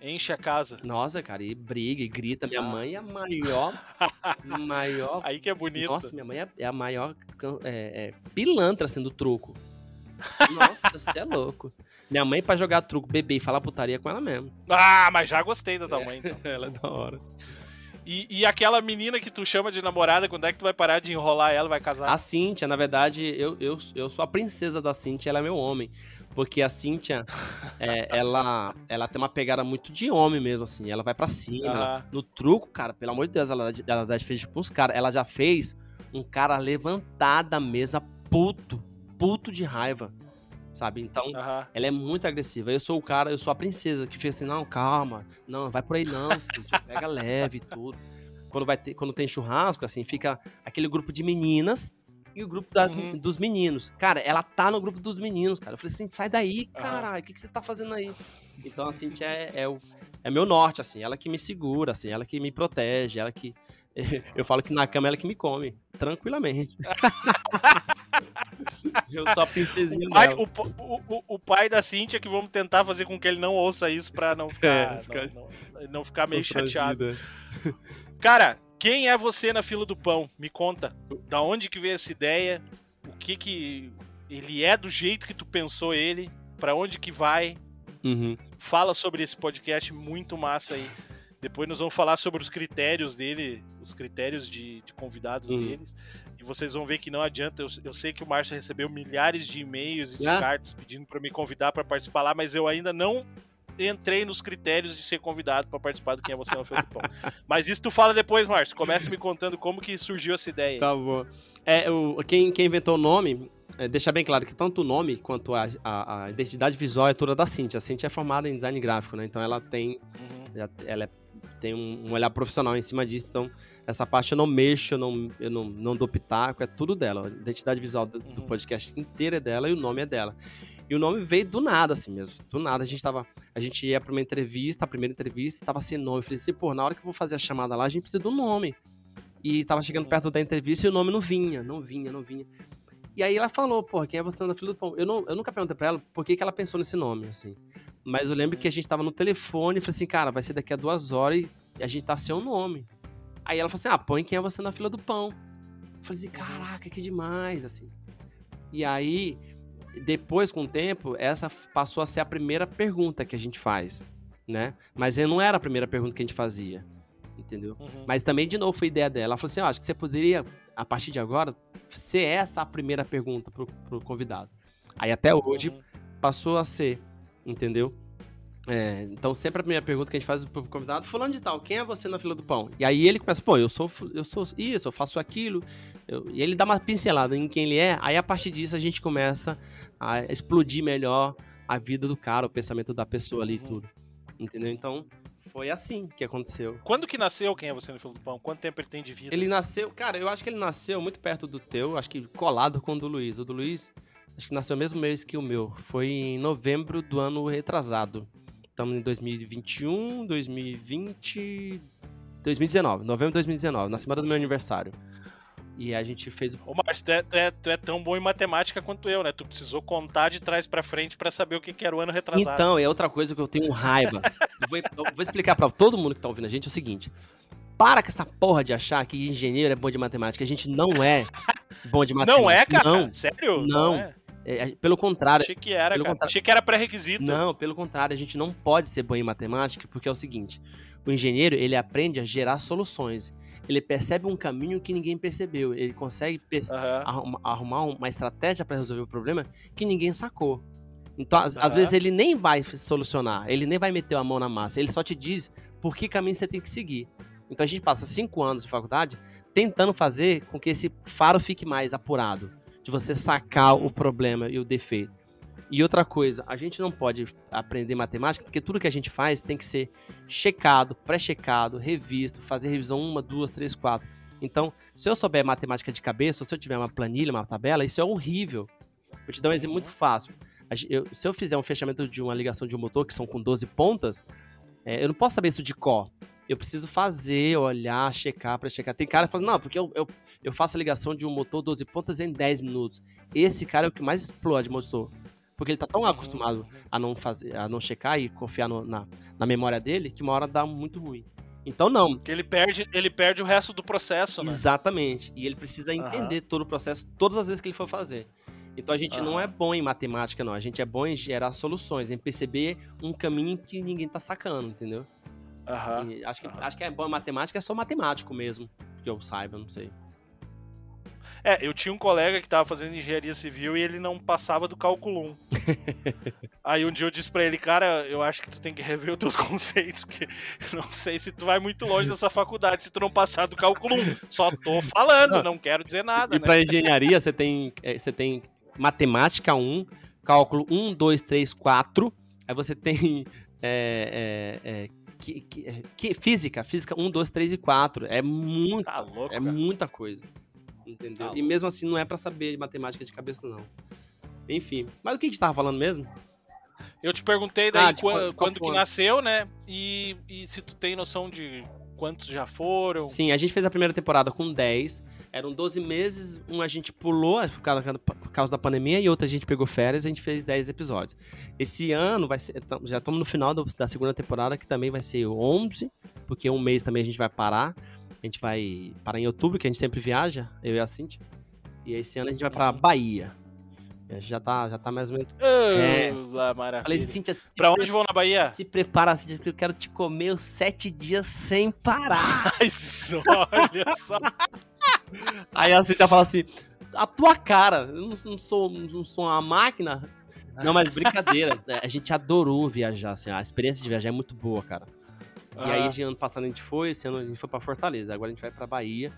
Enche a casa. Nossa, cara, e briga e grita. Minha Ah. mãe é a maior. maior. Aí que é bonito. Nossa, minha mãe é, é a maior é, é, pilantra assim do truco. Nossa, você é louco. Minha mãe, pra jogar truco, beber e falar putaria com ela mesmo. Ah, mas já gostei da tua mãe, então. Ela é da hora. E, e aquela menina que tu chama de namorada, quando é que tu vai parar de enrolar ela vai casar? A Cíntia, na verdade, eu, eu, eu sou a princesa da Cíntia, ela é meu homem. Porque a Cíntia, é, ela, ela tem uma pegada muito de homem mesmo, assim. Ela vai pra cima. ela- Aham. no truco, cara, pelo amor de Deus, ela, ela dá de frente caras. Ela já fez um cara levantar da mesa puto, puto de raiva, sabe? Então, ela é muito agressiva. Eu sou o cara, eu sou a princesa que fez assim, não, calma, não, vai por aí não, Cíntia, pega leve e tudo. Quando, vai ter, quando tem churrasco, assim, fica aquele grupo de meninas e o grupo das- Uhum. dos meninos. Cara, ela tá no grupo dos meninos, cara. Eu falei assim, sai daí, caralho, o que, que você tá fazendo aí? Então, a Cintia é, é, o, é meu norte, assim, ela que me segura, assim, ela que me protege, ela que... Eu falo que na cama ela que me come, tranquilamente. eu sou a princesinha O pai, o, o, o- pai da Cintia que vamos tentar fazer com que ele não ouça isso pra não ficar, É, não- ficar- não, não ficar meio chateado. Constrangida. Cara, quem é você na fila do pão? Me conta. Da onde que veio essa ideia? O que que ele é do jeito que tu pensou ele? Pra onde que vai? Uhum. Fala sobre esse podcast muito massa aí. Depois nós vamos falar sobre os critérios dele, os critérios de, de convidados Uhum. deles. E vocês vão ver que não adianta. Eu, eu sei que o Márcio recebeu milhares de e-mails e de Ah. cartas pedindo pra me convidar pra participar lá, mas eu ainda não entrei nos critérios de ser convidado pra participar do Quem é Você no Fila do Pão. Mas isso tu fala depois, Márcio. Começa me contando como que surgiu essa ideia. aí. Tá bom. É, o, quem, quem inventou o nome, é, deixa bem claro que tanto o nome quanto a, a, a identidade visual é toda da Cintia. A Cintia é formada em design gráfico, né? Então ela tem, Uhum. ela é- tem um, um olhar profissional em cima disso. Então essa parte eu não mexo, eu não, eu não, não dou pitaco, é tudo dela. A identidade visual do, do Uhum. podcast inteira é dela e o nome é dela. E o nome veio do nada, assim mesmo. Do nada, a gente tava. A gente ia pra uma entrevista, a primeira entrevista, tava sem nome. Eu falei assim, pô, na hora que eu vou fazer a chamada lá, a gente precisa um nome. E tava chegando perto da entrevista e o nome não vinha, não vinha, não vinha. E aí ela falou, pô, quem é você na fila do pão? Eu, não, eu nunca perguntei pra ela por que, que ela pensou nesse nome, assim. Mas eu lembro que a gente tava no telefone e falei assim, cara, vai ser daqui a duas horas e a gente tá sem o nome. Aí ela falou assim, ah, põe quem é você na fila do pão. Eu falei assim, caraca, que demais, assim. E aí, depois, com o tempo, essa passou a ser a primeira pergunta que a gente faz, né? Mas não era a primeira pergunta que a gente fazia, entendeu? Uhum. Mas também, de novo, foi ideia dela. Ela falou assim: ó, acho que você poderia, a partir de agora, ser essa a primeira pergunta pro, pro convidado. Aí até hoje Uhum. passou a ser, entendeu? É, então sempre a primeira pergunta que a gente faz pro convidado, fulano de tal, quem é você na fila do pão? E aí ele começa, pô, eu sou, eu sou isso, eu faço aquilo. eu- e ele dá uma pincelada em quem ele é, aí a partir disso a gente começa a explodir melhor a vida do cara, o pensamento da pessoa ali e Uhum. tudo. Entendeu? Então, foi assim que aconteceu. Quando que nasceu Quem é Você no Fila do Pão? Quanto tempo ele tem de vida? Ele nasceu, cara, eu acho que ele nasceu muito perto do teu, acho que colado com o do Luiz. O do Luiz, acho que nasceu o mesmo mês que o meu. Foi em novembro do ano retrasado. Estamos em 2021, 2020, 2019, novembro de 2019, na semana do meu aniversário. E a gente fez o Ô, Márcio, tu é, tu, é, tu é tão bom em matemática quanto eu, né? Tu precisou contar de trás pra frente pra saber o que, que era o ano retrasado. Então, é outra coisa que eu tenho raiva. eu, vou, eu vou explicar pra todo mundo que tá ouvindo a gente é o seguinte. Para com essa porra de achar que engenheiro é bom de matemática. A gente não é bom de matemática. não é, cara? Não. Sério? Não. é? É, é, pelo contrário. Achei que era, contrário. Achei que era pré-requisito. Não, pelo contrário. A gente não pode ser bom em matemática porque é o seguinte. O engenheiro, ele aprende a gerar soluções. Ele percebe um caminho que ninguém percebeu. Ele consegue perce- arruma- arrumar uma estratégia para resolver o problema que ninguém sacou. Então, às, às vezes, ele nem vai solucionar, ele nem vai meter a mão na massa, ele só te diz por que caminho você tem que seguir. Então, a gente passa cinco anos de faculdade tentando fazer com que esse faro fique mais apurado, de você sacar o problema e o defeito. E outra coisa, a gente não pode aprender matemática porque tudo que a gente faz tem que ser checado, pré-checado, revisto, fazer revisão uma, duas, três, quatro. Então, se eu souber matemática de cabeça, ou se eu tiver uma planilha, uma tabela, isso é horrível. Vou te dar um exemplo muito fácil. Eu, se eu fizer um fechamento de uma ligação de um motor, que são com 12 pontas, é, eu não posso saber isso de cor. Eu preciso fazer, olhar, checar, para checar. Tem cara que fala, não, porque eu, eu, eu faço a ligação de um motor 12 pontas em 10 minutos. Esse cara é o que mais explode motor. Porque ele tá tão acostumado a não fazer, a não checar e confiar no, na, na memória dele que uma hora dá muito ruim. Então não. Que ele perde, ele perde o resto do processo, né? Exatamente. E ele precisa entender uhum. todo o processo todas as vezes que ele for fazer. Então a gente uhum. não é bom em matemática, não. A gente é bom em gerar soluções, em perceber um caminho que ninguém tá sacando, entendeu? Uhum. acho, que, acho que é bom em matemática, é só matemático mesmo. Que eu saiba, não sei. É, eu tinha um colega que tava fazendo engenharia civil e ele não passava do cálculo 1. Aí um dia eu disse pra ele, cara, eu acho que tu tem que rever os teus conceitos, porque eu não sei se tu vai muito longe dessa faculdade se tu não passar do cálculo 1. Só tô falando, não quero dizer nada. E né? pra engenharia você tem, é, você tem matemática 1, cálculo 1, 2, 3, 4. Aí você tem é, é, é, que, que, que, física, física 1, 2, 3 e 4. É muito, tá louco, é cara. muita coisa. Entendeu? Tá e mesmo assim não é para saber matemática de cabeça, não. Enfim. Mas o que a gente tava falando mesmo? Eu te perguntei daí ah, quando, quando que nasceu, né? E, e se tu tem noção de quantos já foram. Sim, a gente fez a primeira temporada com 10. Eram 12 meses, um a gente pulou por causa, por causa da pandemia e outro a gente pegou férias e a gente fez 10 episódios. Esse ano vai ser, já estamos no final da segunda temporada, que também vai ser 11, porque um mês também a gente vai parar. A gente vai parar em outubro, que a gente sempre viaja, eu e a Cintia. E esse ano a gente vai pra Bahia. Já tá, já tá mais ou menos. é. maravilha. Falei, Cintia, pra onde vão na Bahia? Se prepara, Cintia, porque eu quero te comer os sete dias sem parar. Olha só. Aí a Cintia fala assim: a tua cara, eu não, não, sou, não sou uma máquina. Não, mas brincadeira. a gente adorou viajar, assim, a experiência de viajar é muito boa, cara. Ah. E aí, de ano passado a gente foi, esse ano a gente foi pra Fortaleza. Agora a gente vai pra Bahia.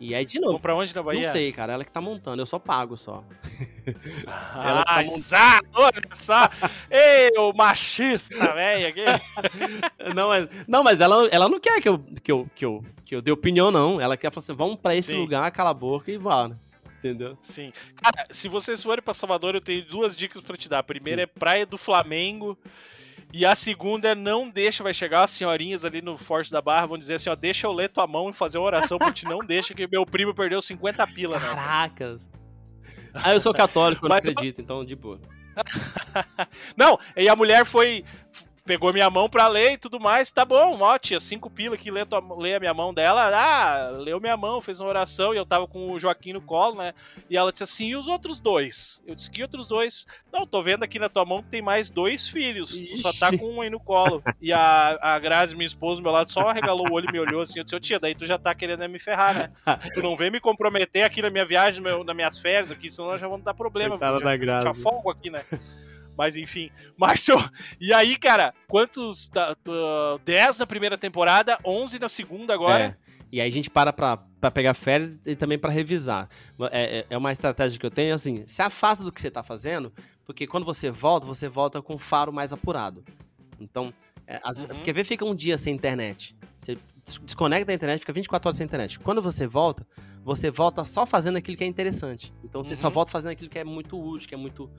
E aí, de novo. Vamos pra onde na Bahia? Não sei, cara. Ela que tá montando. Eu só pago só. ela tá montando. olha! Ei, o machista, velho. não, mas, não, mas ela, ela não quer que eu, que, eu, que, eu, que eu dê opinião, não. Ela quer falar assim: vamos pra esse Sim. lugar, cala a boca e vá, né? Entendeu? Sim. Cara, se vocês forem pra Salvador, eu tenho duas dicas pra te dar. A primeira Sim. é Praia do Flamengo. E a segunda é não deixa, vai chegar as senhorinhas ali no Forte da Barra, vão dizer assim, ó, deixa eu ler tua mão e fazer uma oração pra te não deixa que meu primo perdeu 50 pila nessa. Caracas. Ah, eu sou católico, eu não acredito, então de boa. não, e a mulher foi pegou minha mão pra ler e tudo mais, tá bom, ó, cinco pila que lê, lê a minha mão dela, ah, leu minha mão, fez uma oração e eu tava com o Joaquim no colo, né? E ela disse assim, e os outros dois? Eu disse, que outros dois? Não, tô vendo aqui na tua mão que tem mais dois filhos, Ixi. só tá com um aí no colo. E a, a Grazi, minha esposa, do meu lado, só arregalou o olho e me olhou assim, eu disse, tia, daí tu já tá querendo me ferrar, né? Tu não vem me comprometer aqui na minha viagem, meu, nas minhas férias aqui, senão nós já vamos dar problema. Coitada da Grazi. fogo aqui, né? Mas enfim. Márcio, e aí, cara, quantos. 10 na primeira temporada, 11 na segunda agora. É. E aí a gente para pra, pra pegar férias e também para revisar. É, é, é uma estratégia que eu tenho, assim, se afasta do que você tá fazendo, porque quando você volta, você volta com o faro mais apurado. Então, é, as, uhum. quer ver, fica um dia sem internet. Você desconecta da internet, fica 24 horas sem internet. Quando você volta, você volta só fazendo aquilo que é interessante. Então você uhum. só volta fazendo aquilo que é muito útil, que é muito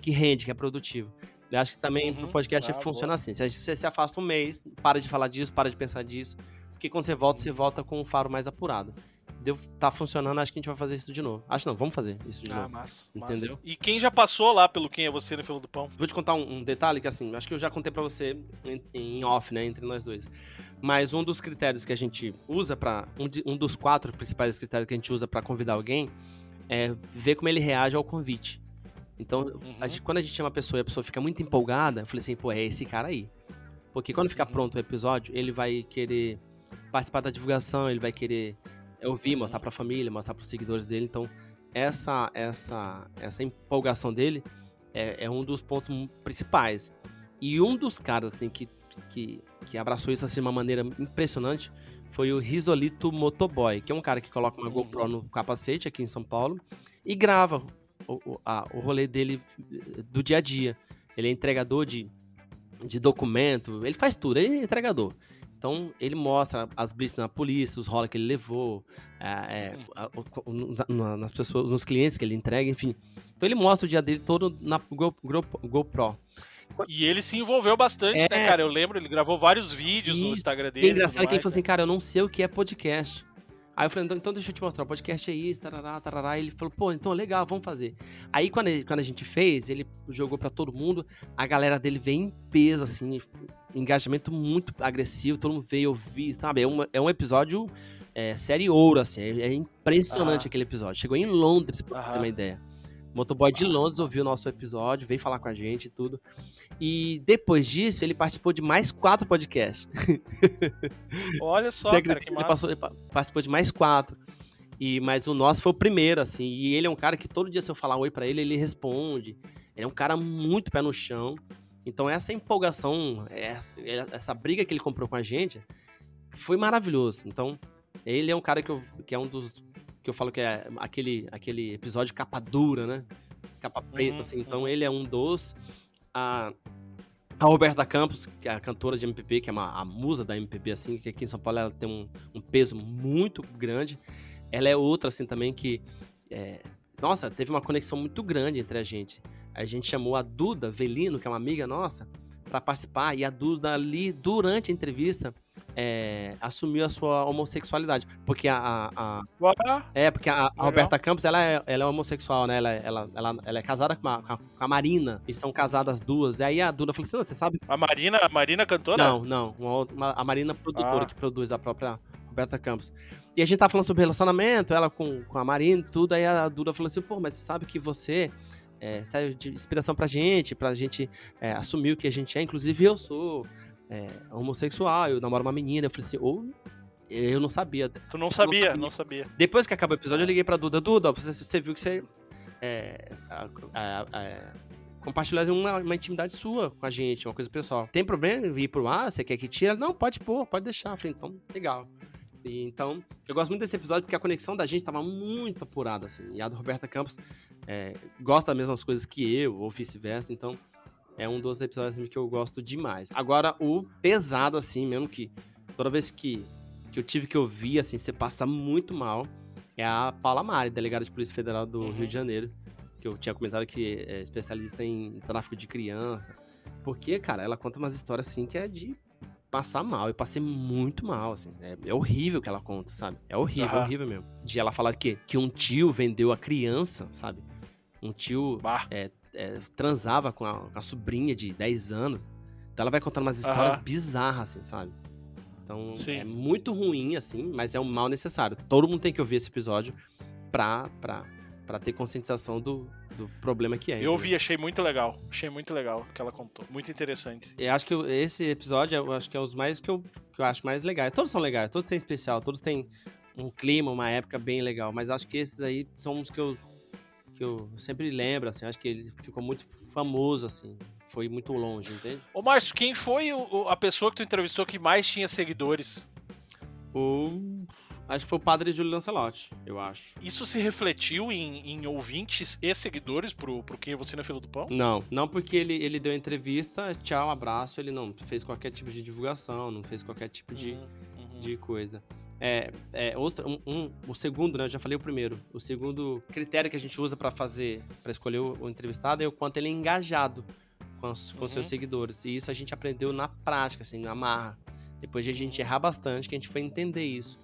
que rende, que é produtivo. Eu acho que também uhum, pro podcast tá, funciona boa. assim. Você se afasta um mês, para de falar disso, para de pensar disso. Porque quando você volta, você volta com um faro mais apurado. Deu, tá funcionando, acho que a gente vai fazer isso de novo. Acho não, vamos fazer isso de ah, novo. Massa, entendeu? Massa. E quem já passou lá pelo Quem é Você no Filo do Pão? Vou te contar um, um, detalhe que, assim, acho que eu já contei para você em, em, off, né, entre nós dois. Mas um dos critérios que a gente usa para um, um dos quatro principais critérios que a gente usa para convidar alguém é ver como ele reage ao convite. Então, uhum. a gente, quando a gente chama a pessoa e a pessoa fica muito empolgada, eu falei assim, pô, é esse cara aí. Porque quando ficar uhum. pronto o episódio, ele vai querer participar da divulgação, ele vai querer ouvir, uhum. mostrar pra família, mostrar pros seguidores dele. Então, essa essa essa empolgação dele é, é um dos pontos principais. E um dos caras, assim, que que, que abraçou isso assim de uma maneira impressionante foi o Risolito Motoboy, que é um cara que coloca uma GoPro no capacete aqui em São Paulo e grava o, o, a, o rolê dele do dia a dia. Ele é entregador de, de documento, ele faz tudo, ele é entregador. Então ele mostra as blitz na polícia, os rola que ele levou, é, é, nas pessoas, nos clientes que ele entrega, enfim. Então ele mostra o dia dele todo na Go, Go, GoPro. E ele se envolveu bastante, né, É. né, cara? Eu lembro, ele gravou vários vídeos no Isso. Instagram E dele. é e engraçado que ele mais, falou assim, né? cara, eu não sei o que é podcast. Aí eu falei, então, então deixa eu te mostrar, o podcast é isso, tarará, tarará. Ele falou, pô, então legal, vamos fazer. Aí quando, ele- quando a gente fez, ele jogou pra todo mundo, a galera dele veio em peso, assim, engajamento muito agressivo, todo mundo veio ouvir, sabe? É um, é um episódio é, série ouro, assim, é, é impressionante Aham. aquele episódio. Chegou em Londres, pra você ter uma ideia. Motoboy de Londres ouviu o nosso episódio, veio falar com a gente e tudo. E depois disso, ele participou de mais quatro podcasts. Olha só, Você cara, que ele passou- ele pa- participou de mais quatro. E, mas o nosso foi o primeiro, assim. E ele é um cara que todo dia, se eu falar oi pra ele, ele responde. Ele é um cara muito pé no chão. Então, essa empolgação, essa, essa briga que ele comprou com a gente, foi maravilhoso. Então, ele é um cara que, eu, que é um dos. Que eu falo que é aquele, aquele episódio capa dura, né? Capa preta, Uhum, assim. Então, ele é um dos. A, a Roberta Campos, que é a cantora de MPB, que é uma, a musa da MPB, assim, que aqui em São Paulo ela tem um, um peso muito grande. Ela é outra, assim, também que. é, nossa, teve uma conexão muito grande entre a gente. A gente chamou a Duda Velino, que é uma amiga nossa, para participar. E a Duda ali, durante a entrevista, é, assumiu a sua homossexualidade. Porque a. a- a- é, porque a, a. Roberta Campos, ela é, ela é homossexual, né? Ela, ela, ela, ela é casada com a, com a- Marina. Eles são casadas as duas. E aí a Duda falou assim: "Não, você sabe A Marina, a Marina cantora? não, não. Uma, uma- a Marina produtora Ah. que produz a própria Roberta Campos. E a gente tá falando sobre relacionamento, ela com, com a Marina e tudo. Aí a Duda falou assim: pô, mas você sabe que você é, serve de inspiração pra gente, pra gente é, assumir o que a gente é. Inclusive eu sou é, homossexual, eu namoro uma menina. Eu falei assim: ou. Eu não sabia. Tu não sabia, sabia. não sabia. Depois que acabou o episódio, eu liguei pra Duda. Duda, você, você viu que você é, a- a- a- compartilhou uma, uma intimidade sua com a gente, uma coisa pessoal. Tem problema em ir pro ar? Você quer que tire? Não, pode pôr, pode deixar. Eu falei, então, legal. E, então, eu gosto muito desse episódio porque a conexão da gente tava muito apurada, assim. E a da Roberta Campos é, gosta das mesmas coisas que eu, ou vice-versa. Então, é um dos episódios assim, que eu gosto demais. Agora, o pesado, assim, mesmo que toda vez que, que eu tive que ouvir, assim, você passa muito mal, é a Paula Mari, delegada de Polícia Federal do Uhum. Rio de Janeiro. Que eu tinha comentado que é especialista em tráfico de criança. Porque, cara, ela conta umas histórias, assim, que é de passar mal. Eu passei muito mal, assim. É, é horrível o que ela conta, sabe? É horrível, Aham. horrível mesmo. De ela falar que, que um tio vendeu a criança, sabe? Um tio Bah. é, transava com a, com a sobrinha de 10 anos. Então ela vai contando umas histórias Aham. bizarras, assim, sabe? Então Sim. é muito ruim, assim, mas é um mal necessário. Todo mundo tem que ouvir esse episódio pra, pra, pra ter conscientização do, do problema que é. Eu entendeu? ouvi, achei muito legal. Achei muito legal o que ela contou. Muito interessante. Eu acho que esse episódio, eu acho que é os mais que eu, que eu acho mais legais. Todos são legais, todos têm especial, todos têm um clima, uma época bem legal. Mas acho que esses aí são os que eu, que eu sempre lembro, assim. Acho que ele ficou muito famoso, assim. Foi muito longe, entende? Ô, Márcio, quem foi o- a pessoa que tu entrevistou que mais tinha seguidores? O... Acho que foi o padre Júlio Lancelotti, eu acho. Isso se refletiu em, em ouvintes e seguidores pro, pro Quem é Você na Fila do Pão? Não, não porque ele, ele deu entrevista, tchau, abraço, ele não fez qualquer tipo de divulgação, não fez qualquer tipo de, Uhum, uhum. de coisa. É, é outra, um, um- o segundo, né? Eu já falei o primeiro. O segundo critério que a gente usa pra fazer, pra escolher o, o entrevistado é o quanto ele é engajado com, os, com Uhum. seus seguidores. E isso a gente aprendeu na prática, assim, na marra. Depois de a gente errar bastante, que a gente foi entender isso.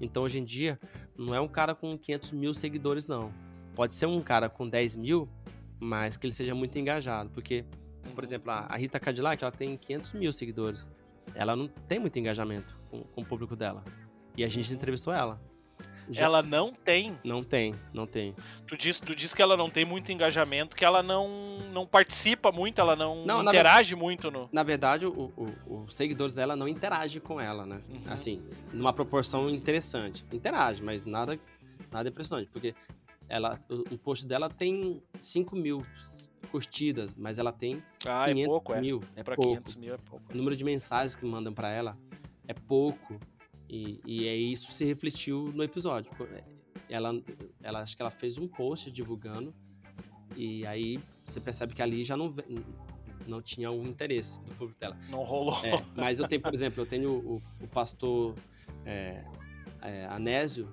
Então hoje em dia, não é um cara com 500 mil seguidores, não. Pode ser um cara com 10 mil, mas que ele seja muito engajado. Porque, por exemplo, a Rita Cadillac, ela tem 500 mil seguidores. Ela não tem muito engajamento com, com o público dela. E a gente entrevistou ela. Já- Ela não tem. Não tem, não tem. Tu diz, tu diz que ela não tem muito engajamento, que ela não, não participa muito, ela não, Não, interage muito no. Na verdade, os seguidores dela não interagem com ela, né? Uhum. Assim, numa proporção interessante. Interage, mas nada, nada impressionante. Porque ela, o, o post dela tem 5 mil curtidas, mas ela tem Ah, 500 é pouco, é. mil. É Pra pouco. 500 mil é pouco. O número de mensagens que mandam pra ela é pouco. E, e é isso se refletiu no episódio. Ela, ela acho que ela fez um post divulgando e aí você percebe que ali já não não tinha um interesse do público dela. Não rolou. É, mas eu tenho, por exemplo, eu tenho o, o pastor é, é, Anésio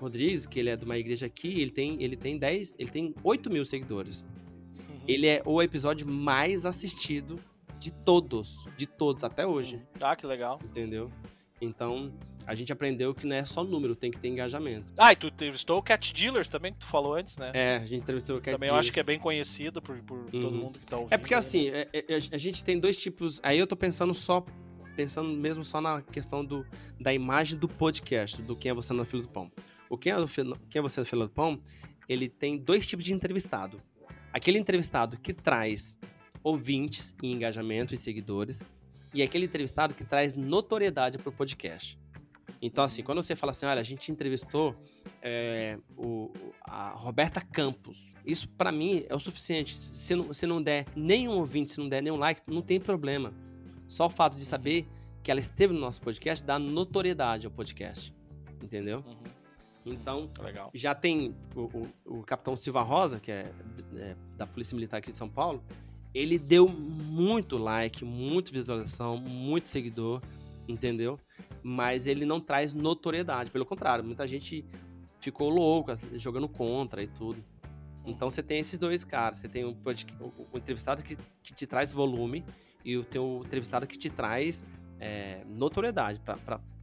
Rodrigues, que ele é de uma igreja aqui, ele tem, ele tem 10, ele tem 8 mil seguidores. Uhum. Ele é o episódio mais assistido de todos, de todos, até hoje, Ah, que legal. entendeu? Então, a gente aprendeu que não é só número, tem que ter engajamento. Ah, e tu entrevistou o Cat Dealers também, que tu falou antes, né? É, a gente entrevistou o Cat também eu acho Dealers. que é bem conhecido por, por todo Uhum. mundo que tá ouvindo. É porque aí, assim, é- é- a gente tem dois tipos. Aí eu tô pensando só. Pensando mesmo só na questão do, da imagem do podcast, do Quem é Você na Fila do Pão. O Quem é, Quem é Você na Fila do Pão, ele tem dois tipos de entrevistado. Aquele entrevistado que traz ouvintes e engajamento e seguidores, e aquele entrevistado que traz notoriedade pro podcast. Então, assim, quando você fala assim, olha, a gente entrevistou é, o, a Roberta Campos. Isso, pra mim, é o suficiente. Se não, se não der nenhum ouvinte, se não der nenhum like, não tem problema. Só o fato de saber que ela esteve no nosso podcast dá notoriedade ao podcast. Entendeu? Uhum, Então, legal. já tem o, o- o capitão Silva Rosa, que é, é, da Polícia Militar aqui de São Paulo, ele deu muito like, muito visualização, muito seguidor, entendeu? Mas ele não traz notoriedade, pelo contrário, muita gente ficou louca, jogando contra e tudo. Então você tem esses dois caras, você tem o entrevistado que, que te traz volume e o teu entrevistado que te traz é, notoriedade,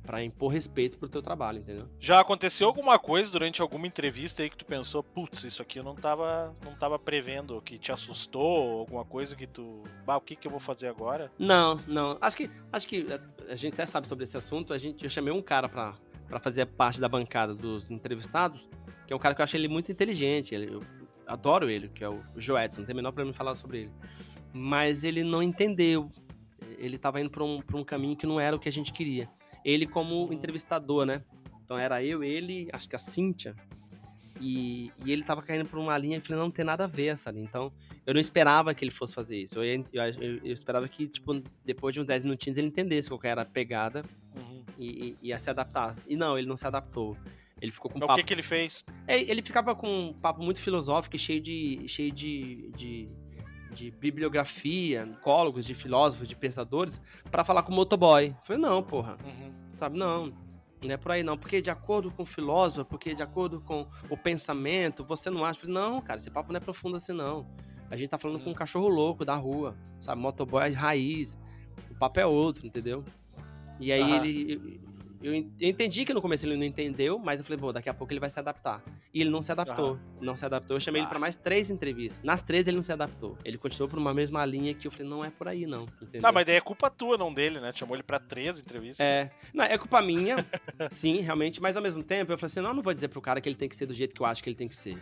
pra impor respeito pro teu trabalho, entendeu? Já aconteceu alguma coisa durante alguma entrevista aí que tu pensou, putz, isso aqui eu não tava, não tava prevendo, que te assustou, alguma coisa que tu. Bah, o que que eu vou fazer agora? Não, não. Acho que, acho que a- a gente até sabe sobre esse assunto. A gente, eu chamei um cara pra, pra fazer parte da bancada dos entrevistados, que é um cara que eu acho ele muito inteligente. ele- eu adoro ele, que é o Joedson. Não tem o menor problema em falar sobre ele. Mas ele não entendeu. Ele tava indo pra um, pra um caminho que não era o que a gente queria. Ele como entrevistador, né? Então era eu, ele, acho que a Cíntia. E, e ele tava caindo por uma linha e falei, não, não tem nada a ver essa linha. Então, eu não esperava que ele fosse fazer isso. Eu, eu, eu- esperava que, tipo, depois de uns 10 minutinhos ele entendesse qual que era a pegada Uhum. e, e, e se adaptasse. E não, ele não se adaptou. Ele ficou com um Mas o papo. que que ele fez? É, ele ficava com um papo muito filosófico e cheio de. cheio de. de, de bibliografia, psicólogos, de filósofos, de pensadores, pra falar com o motoboy. Eu falei, não, porra. Uhum. Sabe, não. Não é por aí não, porque de acordo com o filósofo, porque de acordo com o pensamento, você não acha. Falei, não, cara, esse papo não é profundo assim, não. A gente tá falando com um cachorro louco da rua, sabe? Motoboy raiz. O papo é outro, entendeu? E aí Aham. ele. Eu, entendi que no começo ele não entendeu, mas eu falei, bom, daqui a pouco ele vai se adaptar. E ele não se adaptou. Não se adaptou. Eu chamei ele Ah. pra mais três entrevistas. Nas três ele não se adaptou. Ele continuou por uma mesma linha que eu falei, não é por aí, não. Entendeu? Tá, mas daí é culpa tua, não dele, né? Chamou ele pra três entrevistas. É, não, é culpa minha, sim, realmente, mas ao mesmo tempo eu falei assim, não, eu não vou dizer pro cara que ele tem que ser do jeito que eu acho que ele tem que ser.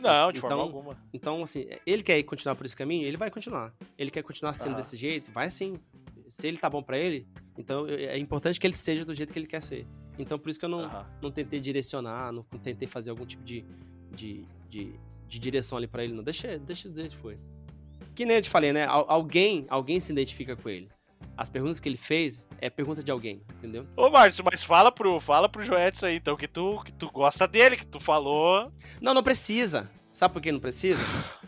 Não, de Então- forma alguma. Então, assim, ele quer continuar por esse caminho, ele vai continuar. Ele quer continuar sendo desse jeito, vai sim. Se ele tá bom pra ele, então é importante que ele seja do jeito que ele quer ser. Então, por isso que eu não, Aham. não tentei direcionar, não tentei fazer algum tipo de, de, de, de direção ali pra ele, não. Deixa, deixa do jeito que foi. Que nem eu te falei, né? Al- Alguém, alguém se identifica com ele. As perguntas que ele fez é pergunta de alguém, entendeu? Ô, Márcio, mas fala pro, fala pro Joetson aí, então, que tu, que tu gosta dele, que tu falou. Não, não precisa. Sabe por que não precisa?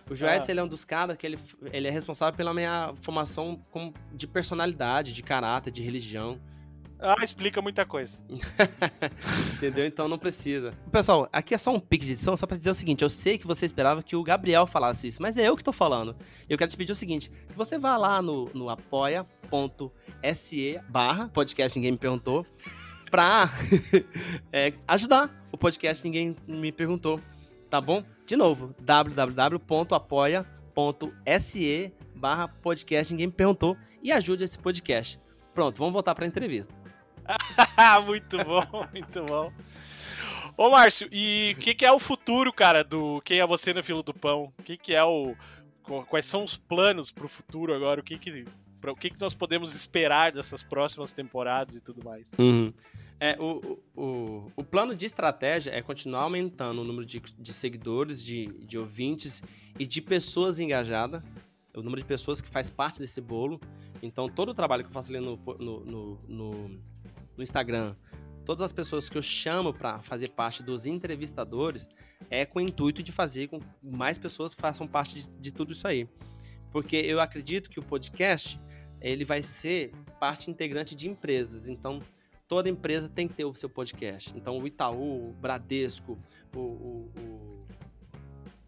O Joedes, Ah. ele é um dos caras que ele, ele é responsável pela minha formação como, de personalidade, de caráter, de religião. Ah, explica muita coisa. Entendeu? Então não precisa. Pessoal, aqui é só um pique de edição, só pra dizer o seguinte: eu sei que você esperava que o Gabriel falasse isso, mas é eu que tô falando. Eu quero te pedir o seguinte: que você vá lá no, no apoia.se barra podcast Ninguém Me Perguntou pra é, ajudar o podcast Ninguém Me Perguntou. Tá bom? De novo, www.apoia.se barra podcast Ninguém Me Perguntou e ajude esse podcast. Pronto, vamos voltar pra entrevista. muito bom, muito bom. Ô, Márcio, e o que, que é o futuro, cara, do Quem é Você no Filo do Pão? O que, que é o. qu- Quais são os planos pro futuro agora? O que que. Pra, o que, que nós podemos esperar dessas próximas temporadas e tudo mais. Uhum. É, o, o, o plano de estratégia é continuar aumentando o número de, de seguidores, de, de ouvintes e de pessoas engajadas, o número de pessoas que faz parte desse bolo. Então, todo o trabalho que eu faço ali no, no, no, no, no Instagram, todas as pessoas que eu chamo para fazer parte dos entrevistadores, é com o intuito de fazer com que mais pessoas façam parte de, de tudo isso aí. Porque eu acredito que o podcast ele vai ser parte integrante de empresas. Então, toda empresa tem que ter o seu podcast. Então, o Itaú, o Bradesco, o, o, o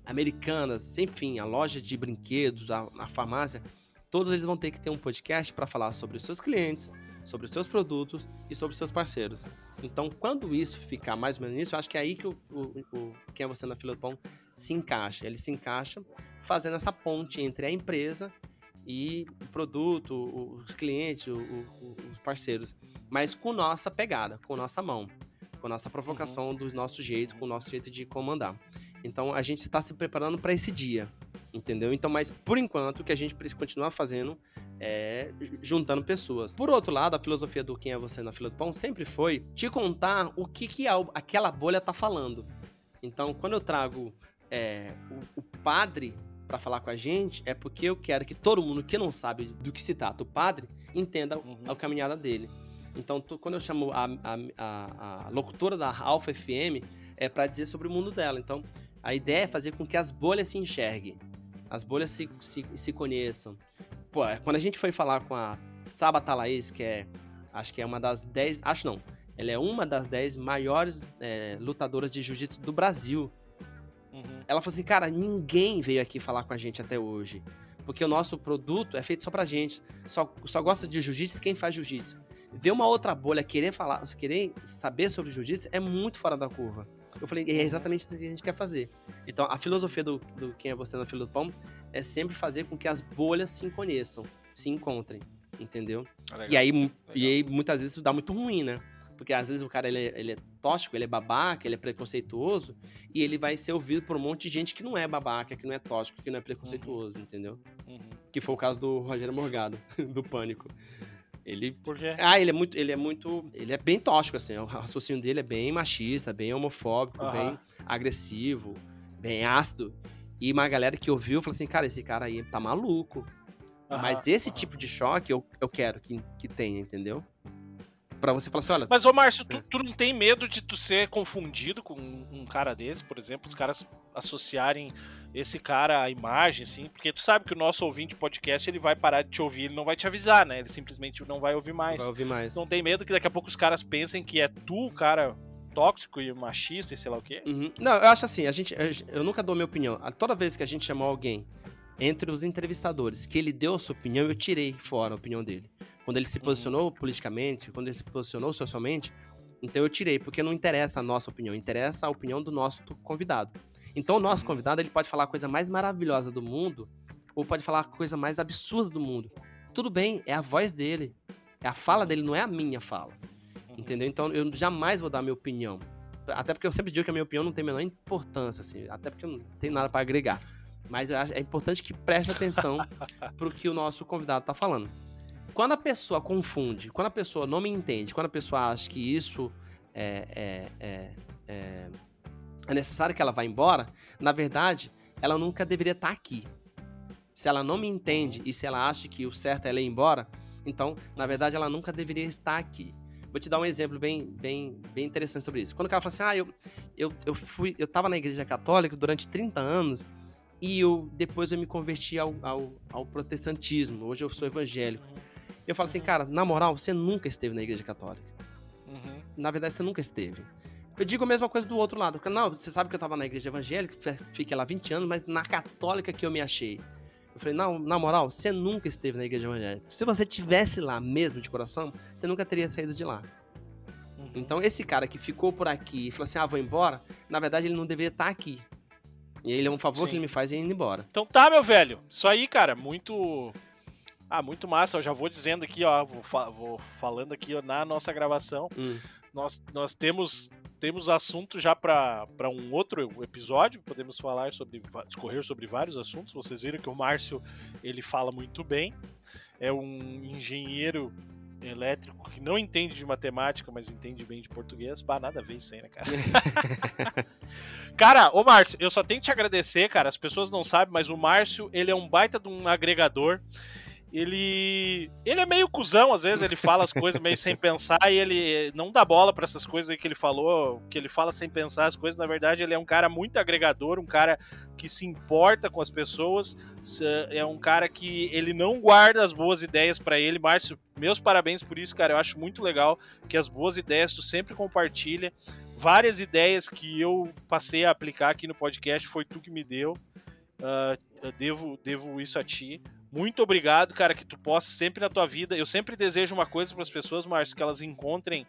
Americanas, enfim, a loja de brinquedos, a, a farmácia, todos eles vão ter que ter um podcast para falar sobre os seus clientes, sobre os seus produtos e sobre os seus parceiros. Então, quando isso ficar mais ou menos nisso, eu acho que é aí que o, o, o Quem é Você na Fila do Pão se encaixa. Ele se encaixa fazendo essa ponte entre a empresa e o produto, os clientes, os parceiros, mas com nossa pegada, com nossa mão, com nossa provocação uhum. do nosso jeito, com o nosso jeito de comandar. Então a gente está se preparando para esse dia, entendeu? Então, mas por enquanto o que a gente precisa continuar fazendo é juntando pessoas. Por outro lado, a filosofia do quem é você na fila do pão sempre foi te contar o que, que aquela bolha tá falando. Então, quando eu trago é, o, o padre para falar com a gente é porque eu quero que todo mundo que não sabe do que se trata o padre entenda uhum. a caminhada dele. Então, quando eu chamo a, a, a, locutora da Alpha FM, é para dizer sobre o mundo dela. Então, a ideia é fazer com que as bolhas se enxerguem, as bolhas se, se, se conheçam. Pô, é, quando a gente foi falar com a Saba Talaís, que é, acho que é uma das 10, acho não, ela é uma das 10 maiores é, lutadoras de jiu-jitsu do Brasil. Ela falou assim, cara, ninguém veio aqui falar com a gente até hoje. Porque o nosso produto é feito só pra gente. Só, só gosta de jiu-jitsu quem faz jiu-jitsu. Ver uma outra bolha querer falar, querer saber sobre jiu-jitsu é muito fora da curva. Eu falei, é exatamente isso que a gente quer fazer. Então, a filosofia do, do Quem é Você na Fila do Pão é sempre fazer com que as bolhas se conheçam, se encontrem, entendeu? Ah, e, aí, e aí, muitas vezes, isso dá muito ruim, né? Porque às vezes o cara ele é, ele é tóxico, ele é babaca, ele é preconceituoso, e ele vai ser ouvido por um monte de gente que não é babaca, que não é tóxico, que não é preconceituoso, uhum. entendeu? Uhum. Que foi o caso do Rogério Morgado, do Pânico. Ele. Por quê? Ah, ele é muito. Ele é muito. Ele é bem tóxico, assim. O raciocínio dele é bem machista, bem homofóbico, uhum. bem agressivo, bem ácido. E uma galera que ouviu falou assim: cara, esse cara aí tá maluco. Mas esse tipo de choque eu, eu quero que, que tenha, entendeu? Para você falar assim, olha. Mas, ô Márcio, tu, tu, não tem medo de tu ser confundido com um, cara desse, por exemplo, os caras associarem esse cara à imagem, assim, porque tu sabe que o nosso ouvinte podcast ele vai parar de te ouvir, ele não vai te avisar, né? Ele simplesmente não vai ouvir mais. Vai ouvir mais. Não tem medo que daqui a pouco os caras pensem que é tu o cara tóxico e machista e sei lá o quê? Uhum. Não, eu acho assim, a gente, eu, eu nunca dou minha opinião. Toda vez que a gente chamou alguém entre os entrevistadores que ele deu a sua opinião, eu tirei fora a opinião dele quando ele se uhum. posicionou uhum. politicamente, quando ele se posicionou socialmente, então eu tirei, porque não interessa a nossa opinião, interessa a opinião do nosso convidado. Então o nosso uhum. convidado ele pode falar a coisa mais maravilhosa do mundo, ou pode falar a coisa mais absurda do mundo. Tudo bem, é a voz dele, é a fala dele, não é a minha fala. Uhum. Entendeu? Então eu jamais vou dar a minha opinião. Até porque eu sempre digo que a minha opinião não tem a menor importância, assim, até porque eu não tenho nada para agregar. Mas é importante que preste atenção pro que o nosso convidado tá falando. Quando a pessoa confunde, quando a pessoa não me entende, quando a pessoa acha que isso é, é, é, é, é necessário que ela vá embora, na verdade, ela nunca deveria estar aqui. Se ela não me entende e se ela acha que o certo é ela ir embora, então, na verdade, ela nunca deveria estar aqui. Vou te dar um exemplo bem, bem, bem interessante sobre isso. Quando o cara fala assim, ah, eu, eu, eu fui, eu tava na igreja católica durante 30 anos e eu depois eu me converti ao, ao, ao protestantismo. Hoje eu sou evangélico. Eu falo assim, cara, na moral, você nunca esteve na igreja católica. Uhum. Na verdade, você nunca esteve. Eu digo a mesma coisa do outro lado. Não, você sabe que eu tava na igreja evangélica, fiquei lá 20 anos, mas na católica que eu me achei. Eu falei, não, na moral, você nunca esteve na igreja evangélica. Se você tivesse lá mesmo de coração, você nunca teria saído de lá. Uhum. Então, esse cara que ficou por aqui e falou assim, ah, vou embora, na verdade, ele não deveria estar aqui. E ele é um favor Sim. que ele me faz e indo embora. Então tá, meu velho. Isso aí, cara, muito ah, muito massa. Eu já vou dizendo aqui, ó, vou, fa vou falando aqui ó, na nossa gravação. Hum. Nós, nós temos temos assunto já para um outro episódio. Podemos falar sobre discorrer sobre vários assuntos. Vocês viram que o Márcio ele fala muito bem. é um engenheiro elétrico que não entende de matemática, mas entende bem de português. Bah, nada a ver isso aí, né, cara? cara, ô Márcio, eu só tenho que te agradecer, cara. As pessoas não sabem, mas o Márcio, ele é um baita de um agregador ele ele é meio cuzão, às vezes ele fala as coisas meio sem pensar e ele não dá bola para essas coisas que ele falou, que ele fala sem pensar as coisas. Na verdade, ele é um cara muito agregador, um cara que se importa com as pessoas, é um cara que ele não guarda as boas ideias para ele. Márcio, meus parabéns por isso, cara. Eu acho muito legal que as boas ideias tu sempre compartilha. Várias ideias que eu passei a aplicar aqui no podcast foi tu que me deu. Uh, devo, devo isso a ti. Muito obrigado, cara, que tu possa sempre na tua vida. Eu sempre desejo uma coisa para as pessoas, Márcio, que elas encontrem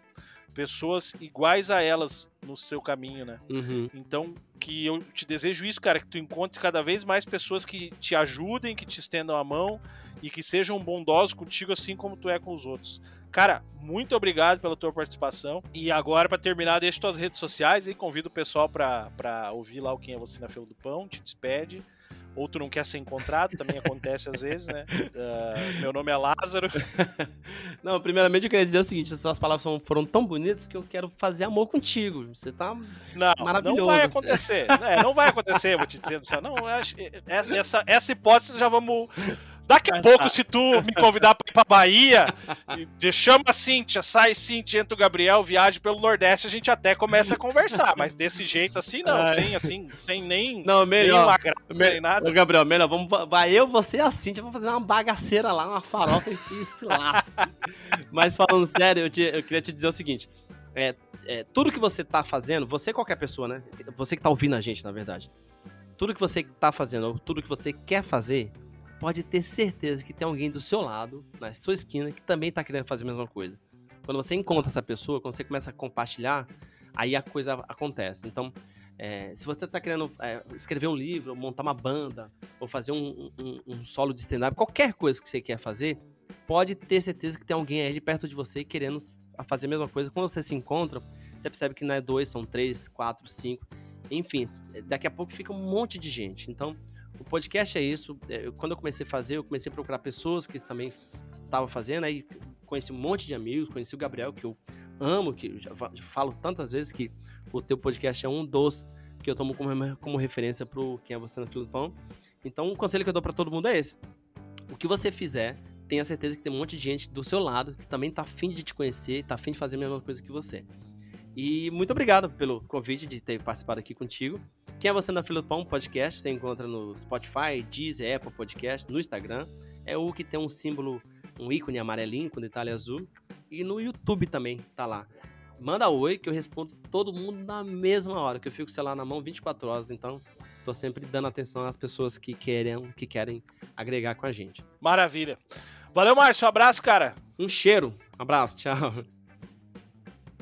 pessoas iguais a elas no seu caminho, né? Uhum. Então, que eu te desejo isso, cara, que tu encontre cada vez mais pessoas que te ajudem, que te estendam a mão e que sejam bondosos contigo assim como tu é com os outros. Cara, muito obrigado pela tua participação. E agora, para terminar, deixa tuas redes sociais e convido o pessoal para ouvir lá o Quem é Você na Fila do Pão, te despede ou tu não quer ser encontrado, também acontece às vezes, né? Uh, meu nome é Lázaro. não, primeiramente eu queria dizer o seguinte: as suas palavras foram tão bonitas que eu quero fazer amor contigo. Você tá não, maravilhoso. Não vai acontecer. é, não vai acontecer, vou te dizer. Não, acho, essa, essa hipótese já vamos Daqui a pouco, se tu me convidar pra ir pra Bahia, chama a Cíntia, sai Cíntia, entra o Gabriel, viaje pelo Nordeste, a gente até começa a conversar. Mas desse jeito assim, não, Ai. sem assim, sem nem. Não, melhor. Nem, me, nem nada. Gabriel, melhor, vamos, vai eu, você e a Cíntia, vamos fazer uma bagaceira lá, uma farofa e se lasca. Mas falando sério, eu, te, eu queria te dizer o seguinte. É, é, tudo que você tá fazendo, você qualquer pessoa, né? Você que tá ouvindo a gente, na verdade. Tudo que você tá fazendo, ou tudo que você quer fazer, pode ter certeza que tem alguém do seu lado, na sua esquina, que também está querendo fazer a mesma coisa. Quando você encontra essa pessoa, quando você começa a compartilhar, aí a coisa acontece. Então, é, se você está querendo é, escrever um livro, montar uma banda, ou fazer um, um, um solo de stand-up, qualquer coisa que você quer fazer, pode ter certeza que tem alguém aí perto de você querendo fazer a mesma coisa. Quando você se encontra, você percebe que não é dois, são três, quatro, cinco. Enfim, daqui a pouco fica um monte de gente. Então, o podcast é isso. É, quando eu comecei a fazer, eu comecei a procurar pessoas que também estavam fazendo. Aí conheci um monte de amigos, conheci o Gabriel, que eu amo, que eu já falo tantas vezes que o teu podcast é um dos que eu tomo como, como referência pro Quem é Você na Fila do Pão. Então, o conselho que eu dou para todo mundo é esse. O que você fizer, tenha certeza que tem um monte de gente do seu lado que também tá afim de te conhecer, tá afim de fazer a mesma coisa que você. E muito obrigado pelo convite de ter participado aqui contigo. Quem é você na Fila do Pão podcast? Você encontra no Spotify, Deezer, Apple Podcast, no Instagram. É o que tem um símbolo, um ícone amarelinho com detalhe azul. E no YouTube também tá lá. Manda oi que eu respondo todo mundo na mesma hora, que eu fico, sei lá, na mão 24 horas, então tô sempre dando atenção às pessoas que querem, que querem agregar com a gente. Maravilha. Valeu, Márcio. Um abraço, cara. Um cheiro. Um abraço. Tchau.